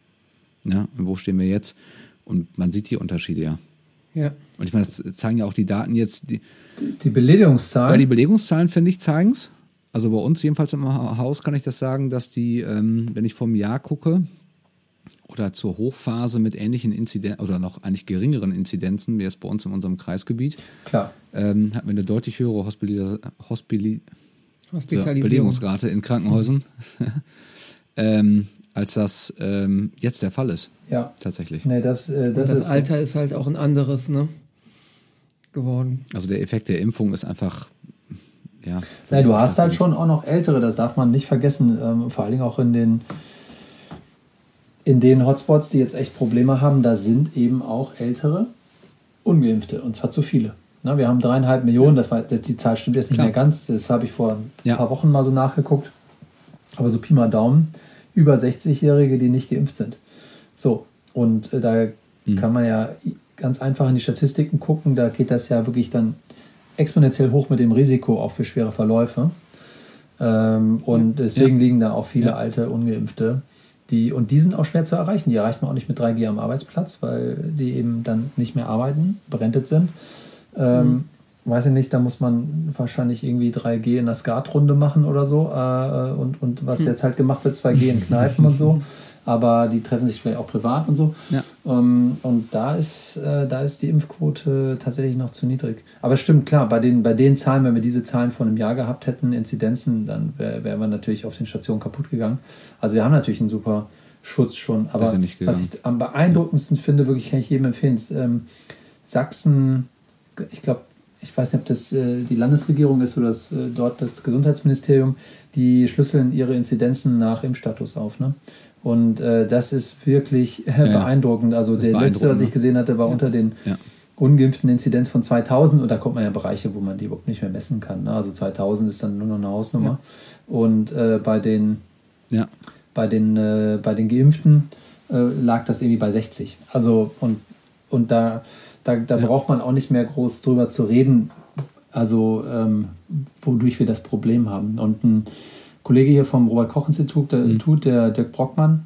Ja, und wo stehen wir jetzt? Und man sieht die Unterschiede ja. Ja. Und ich meine, das zeigen ja auch die Daten jetzt. Die, die, die Belegungszahlen? Ja, die Belegungszahlen, finde ich, zeigen es. Also bei uns jedenfalls im Haus kann ich das sagen, dass die, ähm, wenn ich vom Jahr gucke oder zur Hochphase mit ähnlichen Inzidenzen oder noch eigentlich geringeren Inzidenzen, wie es bei uns in unserem Kreisgebiet, Klar. Ähm, hatten wir eine deutlich höhere Hospili Hospili Belegungsrate in Krankenhäusern, [laughs] ähm, als das ähm, jetzt der Fall ist. Ja. Tatsächlich. Nee, das, äh, das, das Alter ist halt auch ein anderes, ne? Geworden. Also der Effekt der Impfung ist einfach ja. Naja, du hast halt schon auch noch ältere, das darf man nicht vergessen, ähm, vor allen Dingen auch in den in den Hotspots, die jetzt echt Probleme haben, da sind eben auch ältere Ungeimpfte und zwar zu viele. Na, wir haben dreieinhalb Millionen, das war, das, die Zahl stimmt jetzt nicht Klar. mehr ganz, das habe ich vor ein ja. paar Wochen mal so nachgeguckt, aber so Pi mal Daumen, über 60-Jährige, die nicht geimpft sind. So, und äh, da mhm. kann man ja ganz einfach in die Statistiken gucken. Da geht das ja wirklich dann exponentiell hoch mit dem Risiko auch für schwere Verläufe. Ähm, und deswegen ja. liegen da auch viele ja. alte Ungeimpfte. Die, und die sind auch schwer zu erreichen. Die erreicht man auch nicht mit 3G am Arbeitsplatz, weil die eben dann nicht mehr arbeiten, berentet sind. Ähm, mhm. Weiß ich nicht, da muss man wahrscheinlich irgendwie 3G in der Skatrunde machen oder so. Äh, und, und was hm. jetzt halt gemacht wird, 2G in Kneipen und so. [laughs] aber die treffen sich vielleicht auch privat und so. Ja. Ähm, und da ist, äh, da ist die Impfquote tatsächlich noch zu niedrig. Aber stimmt, klar, bei den, bei den Zahlen, wenn wir diese Zahlen vor einem Jahr gehabt hätten, Inzidenzen, dann wären wär wir natürlich auf den Stationen kaputt gegangen. Also wir haben natürlich einen super Schutz schon. Aber was ich am beeindruckendsten finde, wirklich kann ich jedem empfehlen, ist ähm, Sachsen, ich glaube, ich weiß nicht, ob das äh, die Landesregierung ist oder das, äh, dort das Gesundheitsministerium, die schlüsseln ihre Inzidenzen nach Impfstatus auf. Ne? Und äh, das ist wirklich äh, ja, beeindruckend. Also der letzte, was ich gesehen hatte, war ja. unter den ja. ungeimpften Inzidenz von 2000 und da kommt man ja Bereiche, wo man die überhaupt nicht mehr messen kann. Ne? Also 2000 ist dann nur noch eine Hausnummer. Und äh, bei den, bei den, äh, bei den Geimpften äh, lag das irgendwie bei 60. Also und, und da, da, da braucht man auch nicht mehr groß drüber zu reden, also ähm, wodurch wir das Problem haben. Und ein Kollege hier vom Robert-Koch-Institut, der, mhm. der Dirk Brockmann,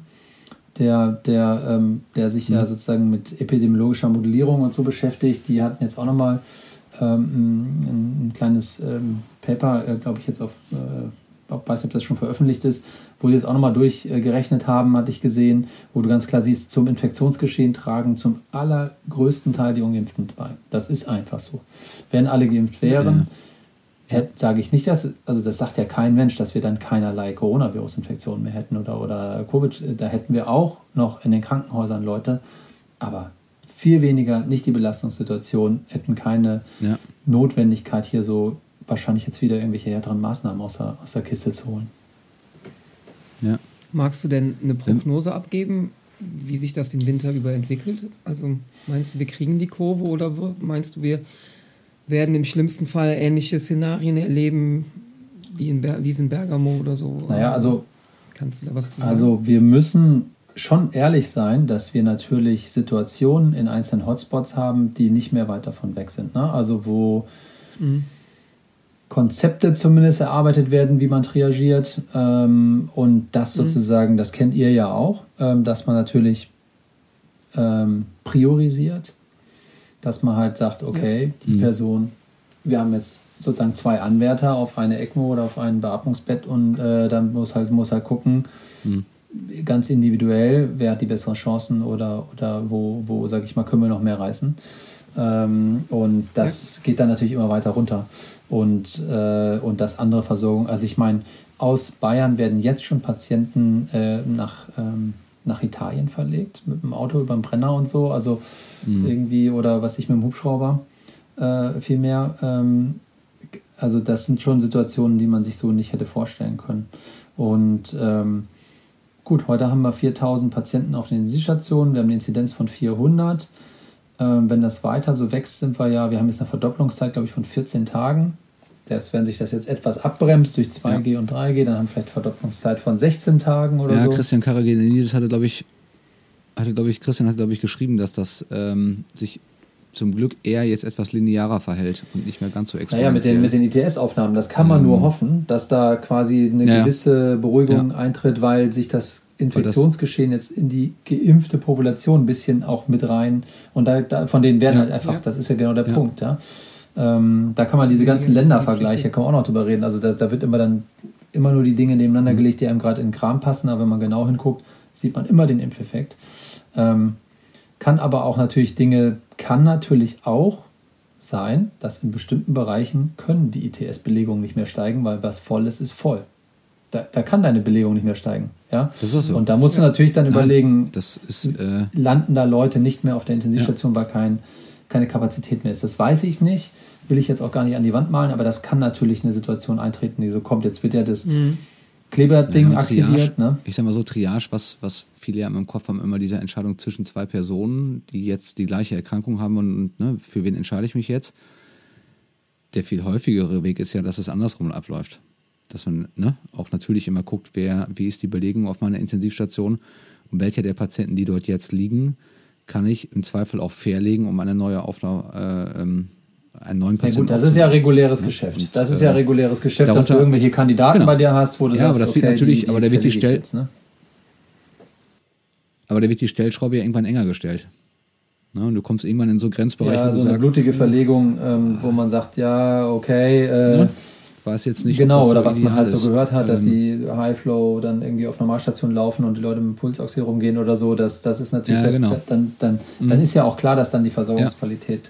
der, der, ähm, der sich mhm. ja sozusagen mit epidemiologischer Modellierung und so beschäftigt, die hatten jetzt auch nochmal ähm, ein, ein, kleines ähm, Paper, äh, glaube ich, jetzt auf, äh, weiß nicht, ob das schon veröffentlicht ist, wo die jetzt auch nochmal durchgerechnet haben, hatte ich gesehen, wo du ganz klar siehst, zum Infektionsgeschehen tragen zum allergrößten Teil die Ungeimpften bei. Das ist einfach so. Wenn alle geimpft wären, ja sage ich nicht, dass, also das sagt ja kein Mensch, dass wir dann keinerlei Coronavirus-Infektionen mehr hätten oder, oder Covid, da hätten wir auch noch in den Krankenhäusern Leute, aber viel weniger, nicht die Belastungssituation, hätten keine ja. Notwendigkeit hier so wahrscheinlich jetzt wieder irgendwelche härteren Maßnahmen aus der, aus der Kiste zu holen. Ja. Magst du denn eine Prognose abgeben, wie sich das den Winter über entwickelt? Also meinst du, wir kriegen die Kurve oder meinst du, wir werden im schlimmsten Fall ähnliche Szenarien erleben wie, in Ber wie es in Bergamo oder so. Naja, also, Kannst du da was zu sagen? also wir müssen schon ehrlich sein, dass wir natürlich Situationen in einzelnen Hotspots haben, die nicht mehr weit davon weg sind. Ne? Also wo mhm. Konzepte zumindest erarbeitet werden, wie man triagiert. Ähm, und das mhm. sozusagen, das kennt ihr ja auch, ähm, dass man natürlich ähm, priorisiert dass man halt sagt, okay, die mhm. Person, wir haben jetzt sozusagen zwei Anwärter auf eine ECMO oder auf ein Beatmungsbett und äh, dann muss halt, muss halt gucken, mhm. ganz individuell, wer hat die besseren Chancen oder, oder wo, wo sage ich mal, können wir noch mehr reißen. Ähm, und das ja. geht dann natürlich immer weiter runter. Und, äh, und das andere Versorgung, also ich meine, aus Bayern werden jetzt schon Patienten äh, nach ähm, nach Italien verlegt, mit dem Auto über den Brenner und so. Also mhm. irgendwie, oder was ich mit dem Hubschrauber äh, viel mehr. Ähm, also das sind schon Situationen, die man sich so nicht hätte vorstellen können. Und ähm, gut, heute haben wir 4000 Patienten auf den Intensivstationen, wir haben eine Inzidenz von 400. Ähm, wenn das weiter so wächst, sind wir ja, wir haben jetzt eine Verdopplungszeit, glaube ich, von 14 Tagen dass wenn sich das jetzt etwas abbremst durch 2G ja. und 3G, dann haben wir vielleicht Verdopplungszeit von 16 Tagen oder ja, so. Ja, Christian Karagenidis hatte, glaube ich, hatte, glaube ich, Christian hat, glaube ich, geschrieben, dass das ähm, sich zum Glück eher jetzt etwas linearer verhält und nicht mehr ganz so exponentiell. Naja, mit den, mit den ITS-Aufnahmen, das kann man ähm, nur hoffen, dass da quasi eine ja, gewisse Beruhigung ja. eintritt, weil sich das Infektionsgeschehen jetzt in die geimpfte Population ein bisschen auch mit rein und da, da von denen werden ja, halt einfach, das ist ja genau der Punkt, ja. Ähm, da kann man diese ganzen Ländervergleiche, kann man auch noch drüber reden. Also da, da wird immer dann immer nur die Dinge nebeneinander mhm. gelegt, die einem gerade in den Kram passen, aber wenn man genau hinguckt, sieht man immer den Impfeffekt. Ähm, kann aber auch natürlich Dinge, kann natürlich auch sein, dass in bestimmten Bereichen können die ITS-Belegungen nicht mehr steigen, weil was voll ist, ist voll. Da, da kann deine Belegung nicht mehr steigen. Ja? Das ist auch so. Und da musst ja. du natürlich dann Nein, überlegen, ist, äh, landen da Leute nicht mehr auf der Intensivstation, ja. weil kein keine Kapazität mehr ist. Das weiß ich nicht, will ich jetzt auch gar nicht an die Wand malen, aber das kann natürlich eine Situation eintreten, die so kommt. Jetzt wird ja das mhm. Kleberding ja, aktiviert. Ne? Ich sag mal so, Triage, was, was viele ja im Kopf haben, immer diese Entscheidung zwischen zwei Personen, die jetzt die gleiche Erkrankung haben und ne, für wen entscheide ich mich jetzt. Der viel häufigere Weg ist ja, dass es andersrum abläuft. Dass man ne, auch natürlich immer guckt, wer, wie ist die Belegung auf meiner Intensivstation und welcher der Patienten, die dort jetzt liegen, kann ich im Zweifel auch fairlegen, um eine neue Aufnahme, äh, ähm, einen neuen Ja, Patienten gut, das ist ja reguläres Geschäft. Und, Das ist ja äh, reguläres Geschäft, dass du darunter- irgendwelche Kandidaten Genau. bei dir hast, wo du Ja, sagst, aber das wird okay, natürlich- die, die aber da wird die Stell- jetzt, ne? Aber da wird die Stellschraube ja irgendwann enger gestellt. Ne? Und du kommst irgendwann in so Grenzbereiche, Ja, so eine sagst, blutige Verlegung, ähm, wo man sagt, ja, okay, äh, ne? weiß jetzt nicht, genau, oder so was man halt so ist. gehört hat, dass Ähm, die High-Flow dann irgendwie auf Normalstation laufen und die Leute mit Pulsoxy rumgehen oder so, das, das ist natürlich, Ja, das, genau. dann, dann, dann ist ja auch klar, dass dann die Versorgungsqualität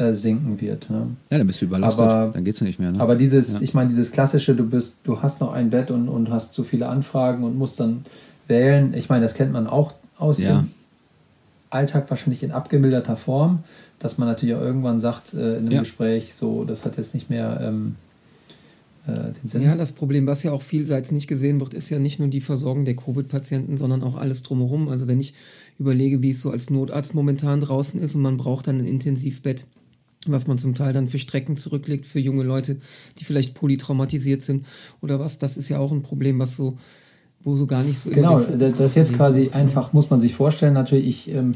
äh, sinken wird. Ne? Ja, dann bist du überlastet, Aber- dann geht's nicht mehr. Ne? Aber dieses, Ja. ich meine, dieses klassische, du bist, du hast noch ein Bett und, und hast zu viele Anfragen und musst dann wählen. Ich meine, das kennt man auch aus Ja. dem Alltag wahrscheinlich in abgemilderter Form, dass man natürlich auch irgendwann sagt äh, in einem Ja. Gespräch, so, das hat jetzt nicht mehr ähm, äh, den Sinn. Ja, das Problem, was ja auch vielseits nicht gesehen wird, ist ja nicht nur die Versorgung der Covid-Patienten, sondern auch alles drumherum. Also wenn ich überlege, wie es so als Notarzt momentan draußen ist und man braucht dann ein Intensivbett, was man zum Teil dann für Strecken zurücklegt, für junge Leute, die vielleicht polytraumatisiert sind oder was, das ist ja auch ein Problem, was so, wo so gar nicht so Genau, das, das ist jetzt quasi wird. einfach, muss man sich vorstellen, natürlich, ich, ähm,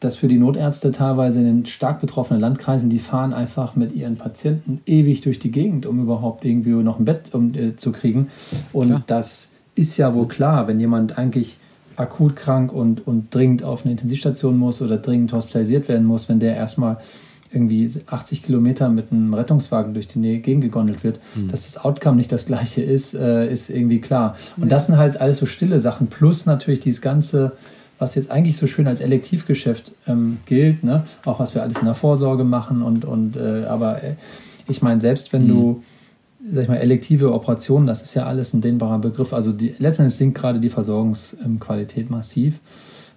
dass für die Notärzte teilweise in den stark betroffenen Landkreisen, die fahren einfach mit ihren Patienten ewig durch die Gegend, um überhaupt irgendwie noch ein Bett um, äh, zu kriegen. Und Klar. das ist ja wohl klar, wenn jemand eigentlich akut krank und, und dringend auf eine Intensivstation muss oder dringend hospitalisiert werden muss, wenn der erstmal irgendwie 80 Kilometer mit einem Rettungswagen durch die Nähe Gegend gegondelt wird, dass das Outcome nicht das gleiche ist, äh, ist irgendwie klar. Und das sind halt alles so stille Sachen, plus natürlich dieses ganze, was jetzt eigentlich so schön als Elektivgeschäft ähm, gilt, ne? auch was wir alles in der Vorsorge machen und, und äh, aber äh, ich meine, selbst wenn du sag ich mal, elektive Operationen, das ist ja alles ein dehnbarer Begriff. Also die, letztendlich sinkt gerade die Versorgungsqualität massiv.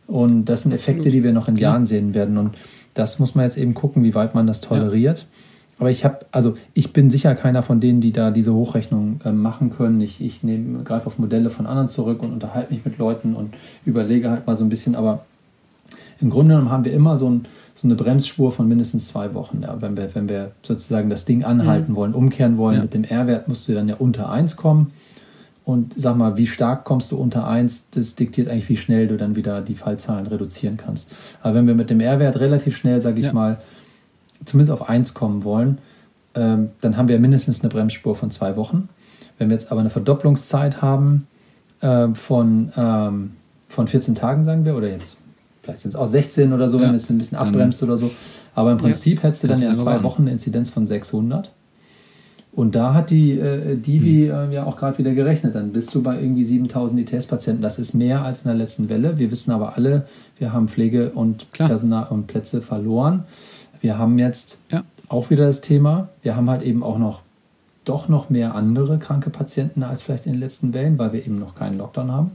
Und das sind Effekte, die wir noch in. Jahren sehen werden. Und das muss man jetzt eben gucken, wie weit man das toleriert. Aber ich habe, also ich bin sicher keiner von denen, die da diese Hochrechnung äh, machen können. Ich, ich nehme, greife auf Modelle von anderen zurück und unterhalte mich mit Leuten und überlege halt mal so ein bisschen. Aber im Grunde genommen haben wir immer so, ein, so eine Bremsspur von mindestens zwei Wochen. Ja, wenn, wir, wenn wir sozusagen das Ding anhalten wollen, umkehren wollen, Ja. mit dem R-Wert musst du dann ja unter 1 kommen. Und sag mal, wie stark kommst du unter 1, das diktiert eigentlich, wie schnell du dann wieder die Fallzahlen reduzieren kannst. Aber wenn wir mit dem R-Wert relativ schnell, sage ich Ja. mal, zumindest auf 1 kommen wollen, ähm, dann haben wir mindestens eine Bremsspur von zwei Wochen. Wenn wir jetzt aber eine Verdopplungszeit haben ähm, von, ähm, von 14 Tagen, sagen wir, oder jetzt vielleicht sind es auch 16 oder so, Ja, wenn es ein bisschen abbremst oder so. Aber im Prinzip hättest du dann ja in zwei Wochen eine Inzidenz von 600. Und da hat die äh, Divi äh, ja auch gerade wieder gerechnet. Dann bist du bei irgendwie 7000 ITS-Patienten. Das ist mehr als in der letzten Welle. Wir wissen aber alle, wir haben Pflege und Klar. Personal und Plätze verloren. Wir haben jetzt Ja. auch wieder das Thema. Wir haben halt eben auch noch doch noch mehr andere kranke Patienten als vielleicht in den letzten Wellen, weil wir eben noch keinen Lockdown haben.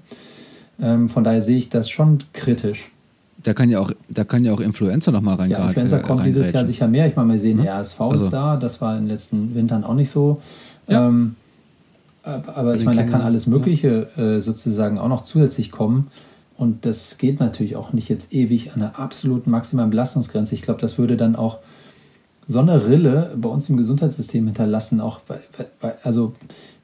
Ähm, von daher sehe ich das schon kritisch. Da kann ja auch, da kann ja auch Influenza noch mal Ja, reingreifen. Influenza kommt dieses Jahr sicher mehr. Ich meine, wir sehen Ne? RSV Also- ist da. Das war in den letzten Wintern auch nicht so. Ja. Ähm, aber aber ich meine, da kann alles Mögliche äh, sozusagen auch noch zusätzlich kommen. Und das geht natürlich auch nicht jetzt ewig an einer absoluten maximalen Belastungsgrenze. Ich glaube, das würde dann auch so eine Rille bei uns im Gesundheitssystem hinterlassen. Auch bei, bei, also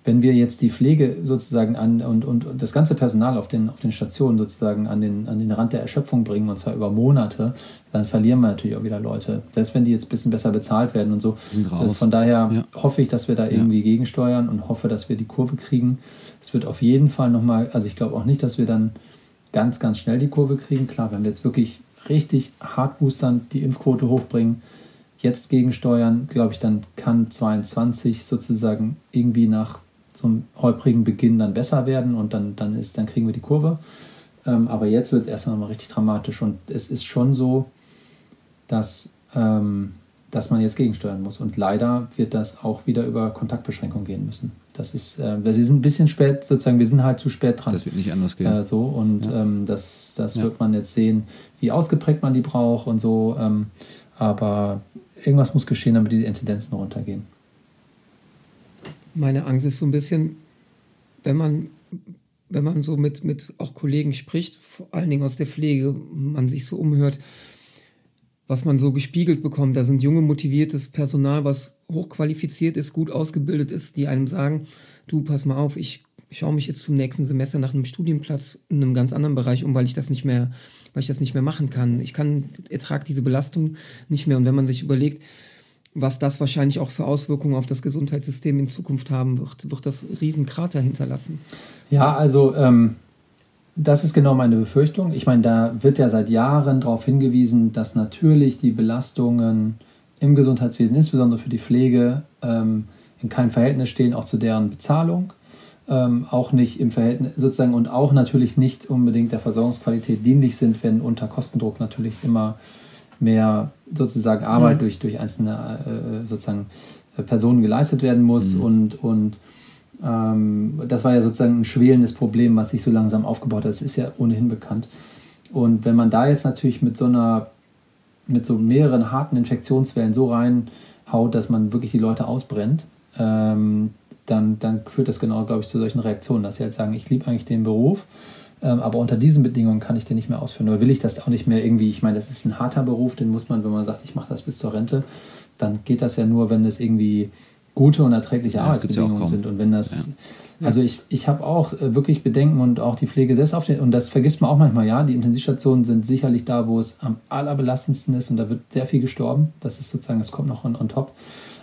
wenn wir jetzt die Pflege sozusagen an und, und, und das ganze Personal auf den, auf den Stationen sozusagen an den, an den Rand der Erschöpfung bringen, und zwar über Monate, dann verlieren wir natürlich auch wieder Leute. Selbst wenn die jetzt ein bisschen besser bezahlt werden und so. Also von daher Ja. hoffe ich, dass wir da irgendwie gegensteuern und hoffe, dass wir die Kurve kriegen. Es wird auf jeden Fall nochmal, also ich glaube auch nicht, dass wir dann ganz, ganz schnell die Kurve kriegen. Klar, wenn wir jetzt wirklich richtig hart boostern, die Impfquote hochbringen, jetzt gegensteuern, glaube ich, dann kann 22 sozusagen irgendwie nach so einem holprigen Beginn dann besser werden und dann, dann, ist, dann kriegen wir die Kurve. Ähm, aber jetzt wird es erst einmal richtig dramatisch und es ist schon so, dass, ähm, dass man jetzt gegensteuern muss. Und leider wird das auch wieder über Kontaktbeschränkung gehen müssen. Das ist, äh, wir sind ein bisschen spät, sozusagen, wir sind halt zu spät dran. Das wird nicht anders gehen. Äh, so und Ja. ähm, das, das Ja. wird man jetzt sehen, wie ausgeprägt man die braucht und so. Ähm, aber irgendwas muss geschehen, damit die Inzidenzen runtergehen. Meine Angst ist so ein bisschen, wenn man, wenn man so mit, mit auch Kollegen spricht, vor allen Dingen aus der Pflege, man sich so umhört, was man so gespiegelt bekommt. Da sind junge, motiviertes Personal, was hochqualifiziert ist, gut ausgebildet ist, die einem sagen, du, pass mal auf, ich schaue mich jetzt zum nächsten Semester nach einem Studienplatz in einem ganz anderen Bereich um, weil ich das nicht mehr, weil ich das nicht mehr machen kann. Ich kann, ertrage diese Belastung nicht mehr. Und wenn man sich überlegt, was das wahrscheinlich auch für Auswirkungen auf das Gesundheitssystem in Zukunft haben wird, wird das Riesenkrater hinterlassen. Ja, also ähm, das ist genau meine Befürchtung. Ich meine, da wird ja seit Jahren darauf hingewiesen, dass natürlich die Belastungen im Gesundheitswesen, insbesondere für die Pflege, ähm, in keinem Verhältnis stehen, auch zu deren Bezahlung. Ähm, auch nicht im Verhältnis sozusagen und auch natürlich nicht unbedingt der Versorgungsqualität dienlich sind, wenn unter Kostendruck natürlich immer mehr sozusagen Arbeit mhm. durch, durch einzelne äh, sozusagen äh, Personen geleistet werden muss mhm. und, und ähm, das war ja sozusagen ein schwelendes Problem, was sich so langsam aufgebaut hat. Das ist ja ohnehin bekannt. Und wenn man da jetzt natürlich mit so einer, mit so mehreren harten Infektionswellen so reinhaut, dass man wirklich die Leute ausbrennt, ähm, dann, dann führt das genau, glaube ich, zu solchen Reaktionen, dass sie halt sagen, ich liebe eigentlich den Beruf, ähm, aber unter diesen Bedingungen kann ich den nicht mehr ausführen. Oder will ich das auch nicht mehr irgendwie, ich meine, das ist ein harter Beruf, den muss man, wenn man sagt, ich mache das bis zur Rente, dann geht das ja nur, wenn es irgendwie gute und erträgliche ja, Arbeitsbedingungen ja sind. Und wenn das, ja. also ich, ich habe auch äh, wirklich Bedenken und auch die Pflege selbst auf den, und das vergisst man auch manchmal, ja, die Intensivstationen sind sicherlich da, wo es am allerbelastendsten ist und da wird sehr viel gestorben. Das ist sozusagen, das kommt noch on, on top.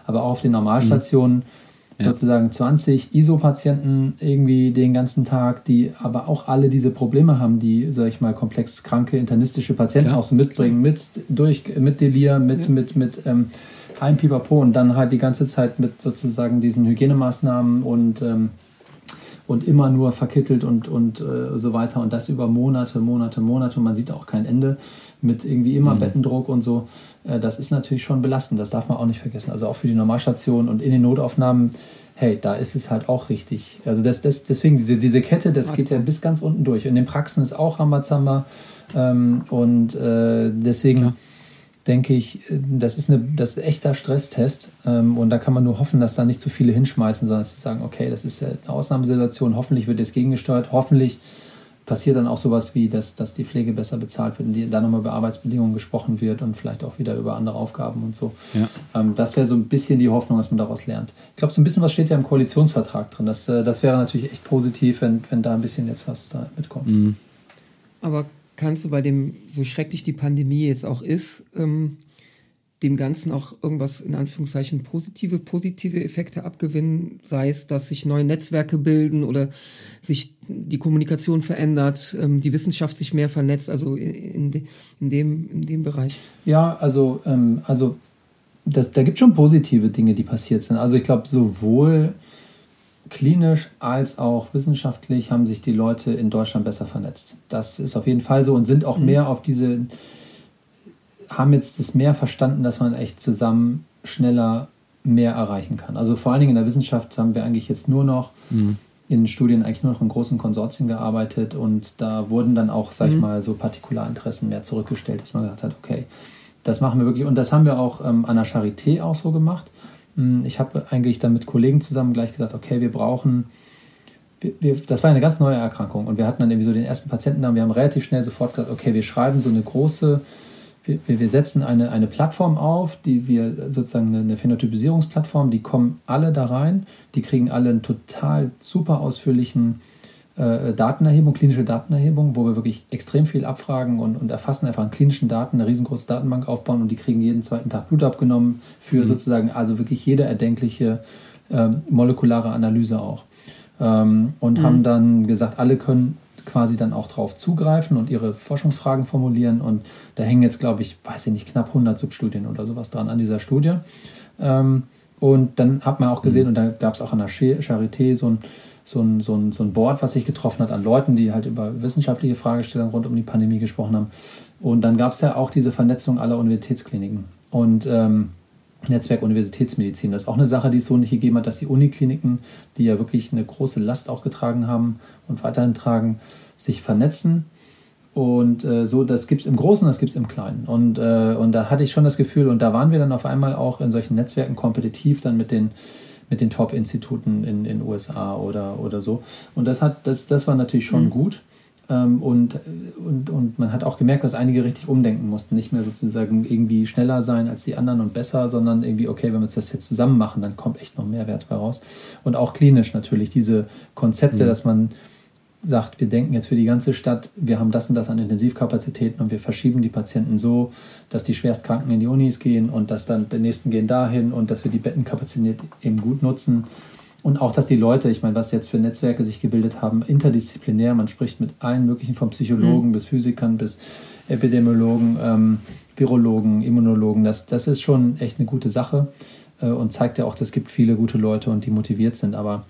Aber auch auf den Normalstationen. Mhm ja. sozusagen 20 ISO-Patienten irgendwie den ganzen Tag, die aber auch alle diese Probleme haben, die, sag ich mal, komplex kranke internistische Patienten Klar. auch so mitbringen, mit, durch, mit Delir, mit, ja. mit, mit ähm, ein Pipapo und dann halt die ganze Zeit mit sozusagen diesen Hygienemaßnahmen und ähm, und immer nur verkittelt und, und äh, so weiter und das über Monate, Monate, Monate und man sieht auch kein Ende mit irgendwie immer mhm. Bettendruck und so. Äh, das ist natürlich schon belastend, das darf man auch nicht vergessen. Also auch für die Normalstation und in den Notaufnahmen, hey, da ist es halt auch richtig. Also das, das, deswegen, diese, diese Kette, das geht ja bis ganz unten durch. Und in den Praxen ist auch Rambazamba ähm, und äh, deswegen... Ja denke ich, das ist, eine, das ist ein echter Stresstest. Ähm, und da kann man nur hoffen, dass da nicht zu viele hinschmeißen, sondern dass sie sagen, okay, das ist eine Ausnahmesituation, hoffentlich wird jetzt gegengesteuert, hoffentlich passiert dann auch sowas wie, dass, dass die Pflege besser bezahlt wird und die, dann nochmal über Arbeitsbedingungen gesprochen wird und vielleicht auch wieder über andere Aufgaben und so. Ja. Ähm, das wäre so ein bisschen die Hoffnung, dass man daraus lernt. Ich glaube, so ein bisschen was steht ja im Koalitionsvertrag drin. Das, äh, das wäre natürlich echt positiv, wenn, wenn da ein bisschen jetzt was da mitkommt. Mhm. Aber kannst du bei dem, so schrecklich die Pandemie jetzt auch ist, ähm, dem Ganzen auch irgendwas in Anführungszeichen positive, positive Effekte abgewinnen, sei es, dass sich neue Netzwerke bilden oder sich die Kommunikation verändert, ähm, die Wissenschaft sich mehr vernetzt, also in, de, in, dem, in dem Bereich. Ja, also, ähm, also das, da gibt es schon positive Dinge, die passiert sind. Also ich glaube, sowohl klinisch als auch wissenschaftlich haben sich die Leute in Deutschland besser vernetzt. Das ist auf jeden Fall so und sind auch mhm. mehr auf diese, haben jetzt das mehr verstanden, dass man echt zusammen schneller mehr erreichen kann. Also vor allen Dingen in der Wissenschaft haben wir eigentlich jetzt nur noch mhm. in Studien eigentlich nur noch in großen Konsortien gearbeitet und da wurden dann auch, sag ich mhm. mal, so Partikularinteressen mehr zurückgestellt, dass man gesagt hat, okay, das machen wir wirklich und das haben wir auch ähm, an der Charité auch so gemacht hm, ich habe eigentlich dann mit Kollegen zusammen gleich gesagt, okay, wir brauchen, wir, wir, das war eine ganz neue Erkrankung und wir hatten dann irgendwie so den ersten Patienten da und wir haben relativ schnell sofort gesagt, okay, wir schreiben so eine große, wir, wir setzen eine, eine Plattform auf, die wir sozusagen eine, eine Phänotypisierungsplattform, die kommen alle da rein, die kriegen alle einen total super ausführlichen äh, Datenerhebung, klinische Datenerhebung, wo wir wirklich extrem viel abfragen und, und erfassen, einfach an klinischen Daten, eine riesengroße Datenbank aufbauen und die kriegen jeden zweiten Tag Blut abgenommen für mhm. sozusagen also wirklich jede erdenkliche ähm, molekulare Analyse auch. Ähm, und mhm. haben dann gesagt, alle können quasi dann auch drauf zugreifen und ihre Forschungsfragen formulieren. Und da hängen jetzt, glaube ich, weiß ich nicht, knapp 100 Substudien oder sowas dran an dieser Studie. Ähm, und dann hat man auch gesehen, mhm. und da gab es auch an der Charité so ein so ein, so, ein, so ein Board, was sich getroffen hat an Leuten, die halt über wissenschaftliche Fragestellungen rund um die Pandemie gesprochen haben. Und dann gab es ja auch diese Vernetzung aller Universitätskliniken und ähm, Netzwerk Universitätsmedizin. Das ist auch eine Sache, die es so nicht gegeben hat, dass die Unikliniken, die ja wirklich eine große Last auch getragen haben und weiterhin tragen, sich vernetzen. Und äh, so, das gibt es im Großen, das gibt es im Kleinen. Und, äh, und da hatte ich schon das Gefühl, und da waren wir dann auf einmal auch in solchen Netzwerken kompetitiv dann mit den mit den Top-Instituten in den USA oder, oder so. Und das, hat, das, das war natürlich schon mhm. gut. Ähm, und, und, und man hat auch gemerkt, dass einige richtig umdenken mussten. Nicht mehr sozusagen irgendwie schneller sein als die anderen und besser, sondern irgendwie, okay, wenn wir das jetzt zusammen machen, dann kommt echt noch Mehrwert raus. Und auch klinisch natürlich, diese Konzepte, mhm. dass man sagt, wir denken jetzt für die ganze Stadt, wir haben das und das an Intensivkapazitäten und wir verschieben die Patienten so, dass die Schwerstkranken in die Unis gehen und dass dann die nächsten gehen dahin und dass wir die Bettenkapazität eben gut nutzen. Und auch, dass die Leute, ich meine, was jetzt für Netzwerke sich gebildet haben, interdisziplinär, man spricht mit allen möglichen, von Psychologen mhm. bis Physikern bis Epidemiologen, ähm, Virologen, Immunologen, das, das ist schon echt eine gute Sache äh, und zeigt ja auch, es gibt viele gute Leute und die motiviert sind. Aber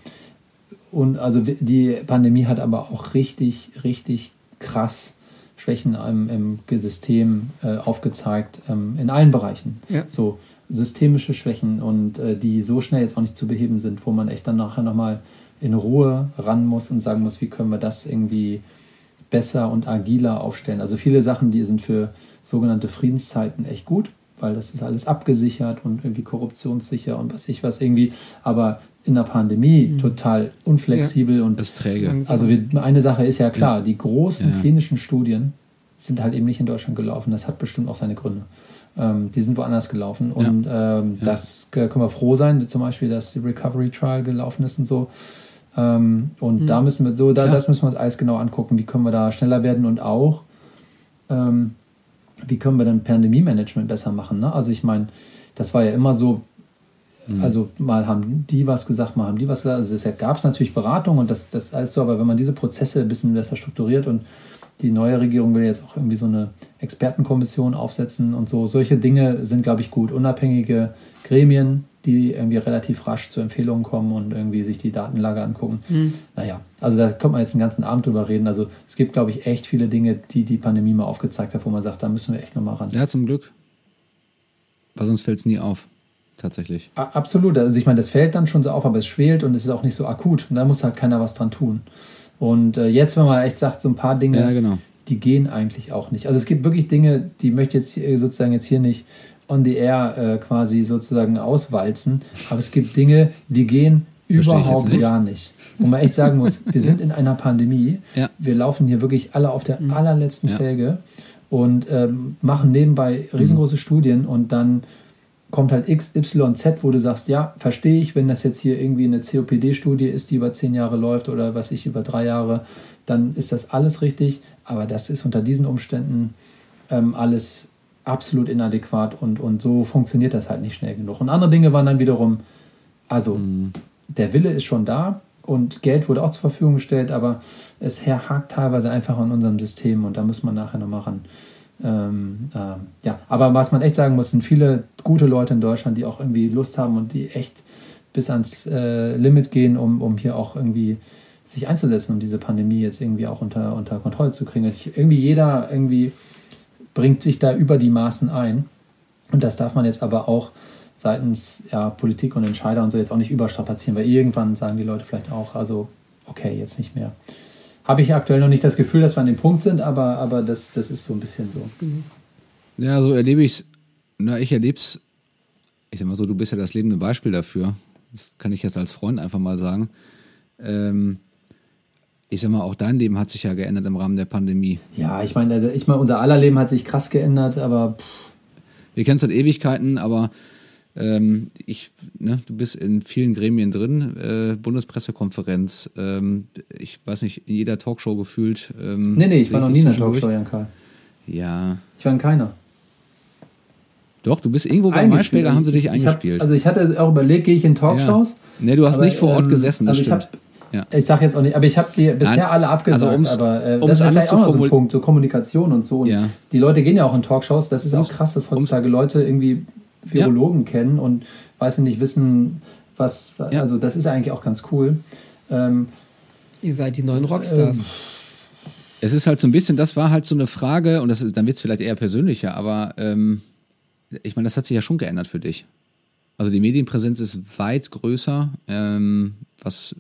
und also die Pandemie hat aber auch richtig, richtig krass Schwächen im, im System äh, aufgezeigt, ähm, in allen Bereichen. Ja. So systemische Schwächen und äh, die so schnell jetzt auch nicht zu beheben sind, wo man echt dann nachher nochmal in Ruhe ran muss und sagen muss, wie können wir das irgendwie besser und agiler aufstellen. Also viele Sachen, die sind für sogenannte Friedenszeiten echt gut, weil das ist alles abgesichert und irgendwie korruptionssicher und was ich was irgendwie. Aber in der Pandemie mhm. total unflexibel ja. und das träge. Also wir, eine Sache ist ja klar, ja. die großen ja. klinischen Studien sind halt eben nicht in Deutschland gelaufen. Das hat bestimmt auch seine Gründe. Ähm, die sind woanders gelaufen und ähm, das können wir froh sein, zum Beispiel, dass die Recovery Trial gelaufen ist und so. Ähm, und mhm. da müssen wir so, da, das müssen wir uns alles genau angucken. Wie können wir da schneller werden und auch ähm, wie können wir dann Pandemie-Management besser machen? Ne? Also ich meine, das war ja immer so. Also mal haben die was gesagt, mal haben die was gesagt. Also deshalb gab es natürlich Beratung und das, das alles so, aber wenn man diese Prozesse ein bisschen besser strukturiert und die neue Regierung will jetzt auch irgendwie so eine Expertenkommission aufsetzen und so, solche Dinge sind, glaube ich, gut. Unabhängige Gremien, die irgendwie relativ rasch zu Empfehlungen kommen und irgendwie sich die Datenlage angucken. Mhm. Naja, also da kommt man jetzt den ganzen Abend drüber reden. Also es gibt, glaube ich, echt viele Dinge, die die Pandemie mal aufgezeigt hat, wo man sagt, da müssen wir echt nochmal ran. Ja, zum Glück. Weil sonst fällt es nie auf tatsächlich. Absolut. Also ich meine, das fällt dann schon so auf, aber es schwelt und es ist auch nicht so akut. Und da muss halt keiner was dran tun. Und äh, jetzt, wenn man echt sagt, so ein paar Dinge, ja, genau. die gehen eigentlich auch nicht. Also es gibt wirklich Dinge, die möchte ich jetzt sozusagen jetzt hier nicht on the air äh, quasi sozusagen auswalzen. Aber es gibt Dinge, die gehen überhaupt nicht. gar nicht. Wo man echt sagen muss, wir sind in einer Pandemie. Ja. Wir laufen hier wirklich alle auf der mhm. allerletzten ja. Felge und ähm, machen nebenbei riesengroße mhm. Studien und dann kommt halt XYZ, wo du sagst, ja, verstehe ich, wenn das jetzt hier irgendwie eine COPD-Studie ist, die über zehn Jahre läuft oder was ich über drei Jahre, dann ist das alles richtig, aber das ist unter diesen Umständen ähm, alles absolut inadäquat und, und so funktioniert das halt nicht schnell genug. Und andere Dinge waren dann wiederum, also mhm. der Wille ist schon da und Geld wurde auch zur Verfügung gestellt, aber es hakt teilweise einfach an unserem System und da muss man nachher nochmal ran. Ähm, äh, ja, aber was man echt sagen muss, sind viele gute Leute in Deutschland, die auch irgendwie Lust haben und die echt bis ans äh, Limit gehen, um, um hier auch irgendwie sich einzusetzen, um diese Pandemie jetzt irgendwie auch unter, unter Kontrolle zu kriegen. Ich, irgendwie jeder irgendwie bringt sich da über die Maßen ein. Und das darf man jetzt aber auch seitens ja, Politik und Entscheider und so jetzt auch nicht überstrapazieren, weil irgendwann sagen die Leute vielleicht auch, also okay, jetzt nicht mehr habe ich aktuell noch nicht das Gefühl, dass wir an dem Punkt sind, aber, aber das, das ist so ein bisschen so. Ja, so erlebe ich es. Na, ich erlebe es. Ich sag mal so, du bist ja das lebende Beispiel dafür. Das kann ich jetzt als Freund einfach mal sagen. Ähm, ich sag mal, auch dein Leben hat sich ja geändert im Rahmen der Pandemie. Ja, ich meine, ich meine, unser aller Leben hat sich krass geändert, aber. Pff. Wir kennen es seit Ewigkeiten, aber ähm, ich, ne, du bist in vielen Gremien drin, äh, Bundespressekonferenz, ähm, ich weiß nicht, in jeder Talkshow gefühlt. Ähm, nee, nee, ich war noch nie in einer Talkshow, Jan Karl. Ja. Ich war in keiner. Doch, du bist irgendwo bei Maischberger, haben sie dich eingespielt. Ich hab, also ich hatte auch überlegt, gehe ich in Talkshows? Ja. Nee, du hast aber, nicht vor Ort ähm, gesessen, das also stimmt. Ich, hab, ja. ich sag jetzt auch nicht, aber ich habe die bisher Nein. alle abgesagt, also aber äh, das ist vielleicht auch so ein Punkt, so Kommunikation und so. Und ja. Die Leute gehen ja auch in Talkshows, das ist auch krass, dass heutzutage Leute irgendwie Virologen ja. kennen und weiß nicht, wissen, was, ja. also das ist eigentlich auch ganz cool. Ähm, Ihr seid die neuen Rockstars. Ähm, es ist halt so ein bisschen, das war halt so eine Frage, und das, dann wird es vielleicht eher persönlicher, aber ähm, ich meine, das hat sich ja schon geändert für dich. Also die Medienpräsenz ist weit größer, ähm, was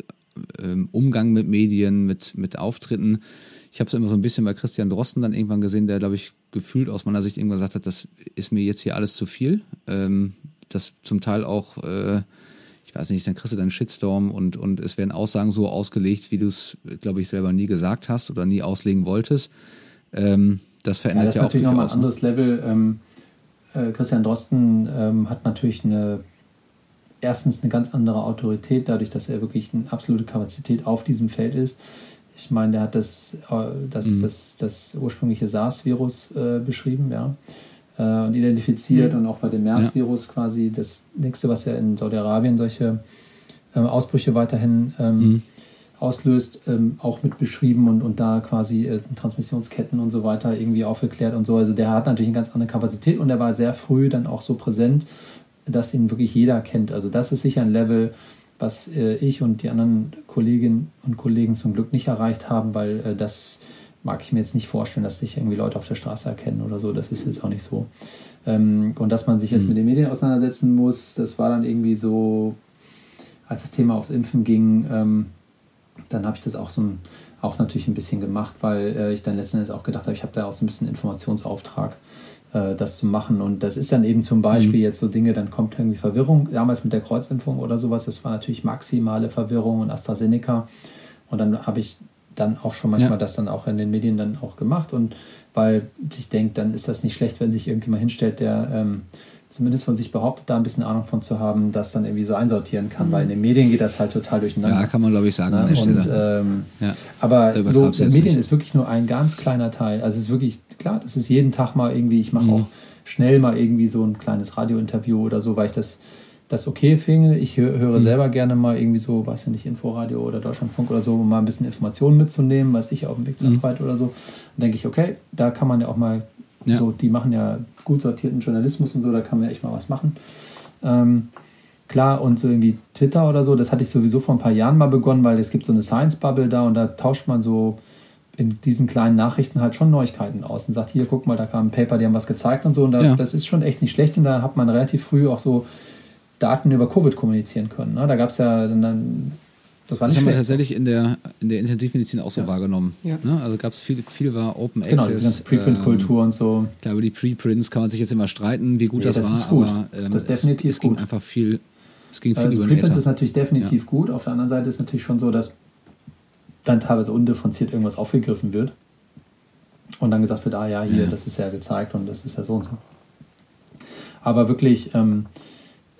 ähm, Umgang mit Medien, mit, mit Auftritten. Ich habe es immer so ein bisschen bei Christian Drosten dann irgendwann gesehen, der, glaube ich, gefühlt aus meiner Sicht irgendwann gesagt hat, das ist mir jetzt hier alles zu viel. Ähm, das zum Teil auch äh, ich weiß nicht, dann kriegst du dann Shitstorm und, und es werden Aussagen so ausgelegt, wie du es, glaube ich, selber nie gesagt hast oder nie auslegen wolltest. Ähm, das verändert ja, das ja auch natürlich nochmal ein anderes Level. Ähm, äh, Christian Drosten ähm, hat natürlich eine erstens eine ganz andere Autorität, dadurch, dass er wirklich eine absolute Kapazität auf diesem Feld ist. Ich meine, der hat das, äh, das, mhm. das, das ursprüngliche SARS-Virus äh, beschrieben, ja, äh, und identifiziert mhm. und auch bei dem MERS-Virus ja. quasi das nächste, was ja in Saudi-Arabien solche äh, Ausbrüche weiterhin ähm, mhm. auslöst, ähm, auch mit beschrieben und, und da quasi äh, Transmissionsketten und so weiter irgendwie aufgeklärt und so. Also der hat natürlich eine ganz andere Kapazität und er war sehr früh dann auch so präsent, dass ihn wirklich jeder kennt. Also das ist sicher ein Level, was äh, ich und die anderen Kolleginnen und Kollegen zum Glück nicht erreicht haben, weil äh, das mag ich mir jetzt nicht vorstellen, dass sich irgendwie Leute auf der Straße erkennen oder so. Das ist jetzt auch nicht so. Ähm, und dass man sich jetzt mhm. mit den Medien auseinandersetzen muss, das war dann irgendwie so, als das Thema aufs Impfen ging, ähm, dann habe ich das auch so ein, auch natürlich ein bisschen gemacht, weil äh, ich dann letzten Endes auch gedacht habe, ich habe da auch so ein bisschen Informationsauftrag äh, das zu machen. Und das ist dann eben zum Beispiel mhm. jetzt so Dinge, dann kommt irgendwie Verwirrung. Damals mit der Kreuzimpfung oder sowas, das war natürlich maximale Verwirrung und AstraZeneca. Und dann habe ich dann auch schon manchmal ja. das dann auch in den Medien dann auch gemacht. Und weil ich denke, dann ist das nicht schlecht, wenn sich irgendjemand hinstellt, der ähm, zumindest von sich behauptet, da ein bisschen Ahnung von zu haben, das dann irgendwie so einsortieren kann, mhm. weil in den Medien geht das halt total durcheinander. Ja, kann man glaube ich sagen. Ne? Und, ähm, ja. Aber so, Medien nicht. ist wirklich nur ein ganz kleiner Teil. Also es ist wirklich, klar, das ist jeden Tag mal irgendwie, ich mache mhm. auch schnell mal irgendwie so ein kleines Radiointerview oder so, weil ich das, das okay finde. Ich höre, höre mhm. selber gerne mal irgendwie so, weiß ja nicht, Inforadio oder Deutschlandfunk oder so, um mal ein bisschen Informationen mitzunehmen, weiß ich, auf dem Weg zur mhm. Arbeit oder so. Dann denke ich, okay, da kann man ja auch mal ja. so, die machen ja gut sortierten Journalismus und so, da kann man ja echt mal was machen. Ähm, klar, und so irgendwie Twitter oder so, das hatte ich sowieso vor ein paar Jahren mal begonnen, weil es gibt so eine Science-Bubble da und da tauscht man so in diesen kleinen Nachrichten halt schon Neuigkeiten aus und sagt, hier, guck mal, da kam ein Paper, die haben was gezeigt und so. Und da, ja. das ist schon echt nicht schlecht. Und da hat man relativ früh auch so Daten über Covid kommunizieren können. Ne? Da gab es ja dann, dann das, war das haben wir tatsächlich in der, in der Intensivmedizin auch so ja. wahrgenommen. Ja. Ne? Also gab es viel, viel war Open genau, Access. Genau, diese ganze Preprint-Kultur ähm, und so. Klar, über die Preprints kann man sich jetzt immer streiten, wie gut nee, das, das war. Ist gut. Aber ähm, das ist definitiv es, es ging einfach viel, es ging viel also über Preprints ist natürlich definitiv ja. gut. Auf der anderen Seite ist natürlich schon so, dass dann teilweise undifferenziert irgendwas aufgegriffen wird und dann gesagt wird, ah ja, hier, ja. das ist ja gezeigt und das ist ja so und so. Aber wirklich, ähm,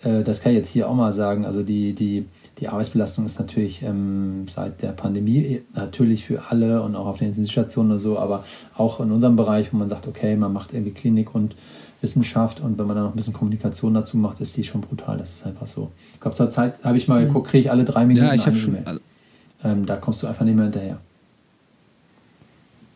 äh, das kann ich jetzt hier auch mal sagen, also die, die die Arbeitsbelastung ist natürlich ähm, seit der Pandemie natürlich für alle und auch auf den Intensivstationen oder so, aber auch in unserem Bereich, wo man sagt, okay, man macht irgendwie Klinik und Wissenschaft und wenn man dann noch ein bisschen Kommunikation dazu macht, ist die schon brutal. Das ist einfach so. Ich glaube, zur Zeit habe ich mal mhm. geguckt, kriege ich alle drei Minuten ja, ich eine schon, also ähm, Da kommst du einfach nicht mehr hinterher.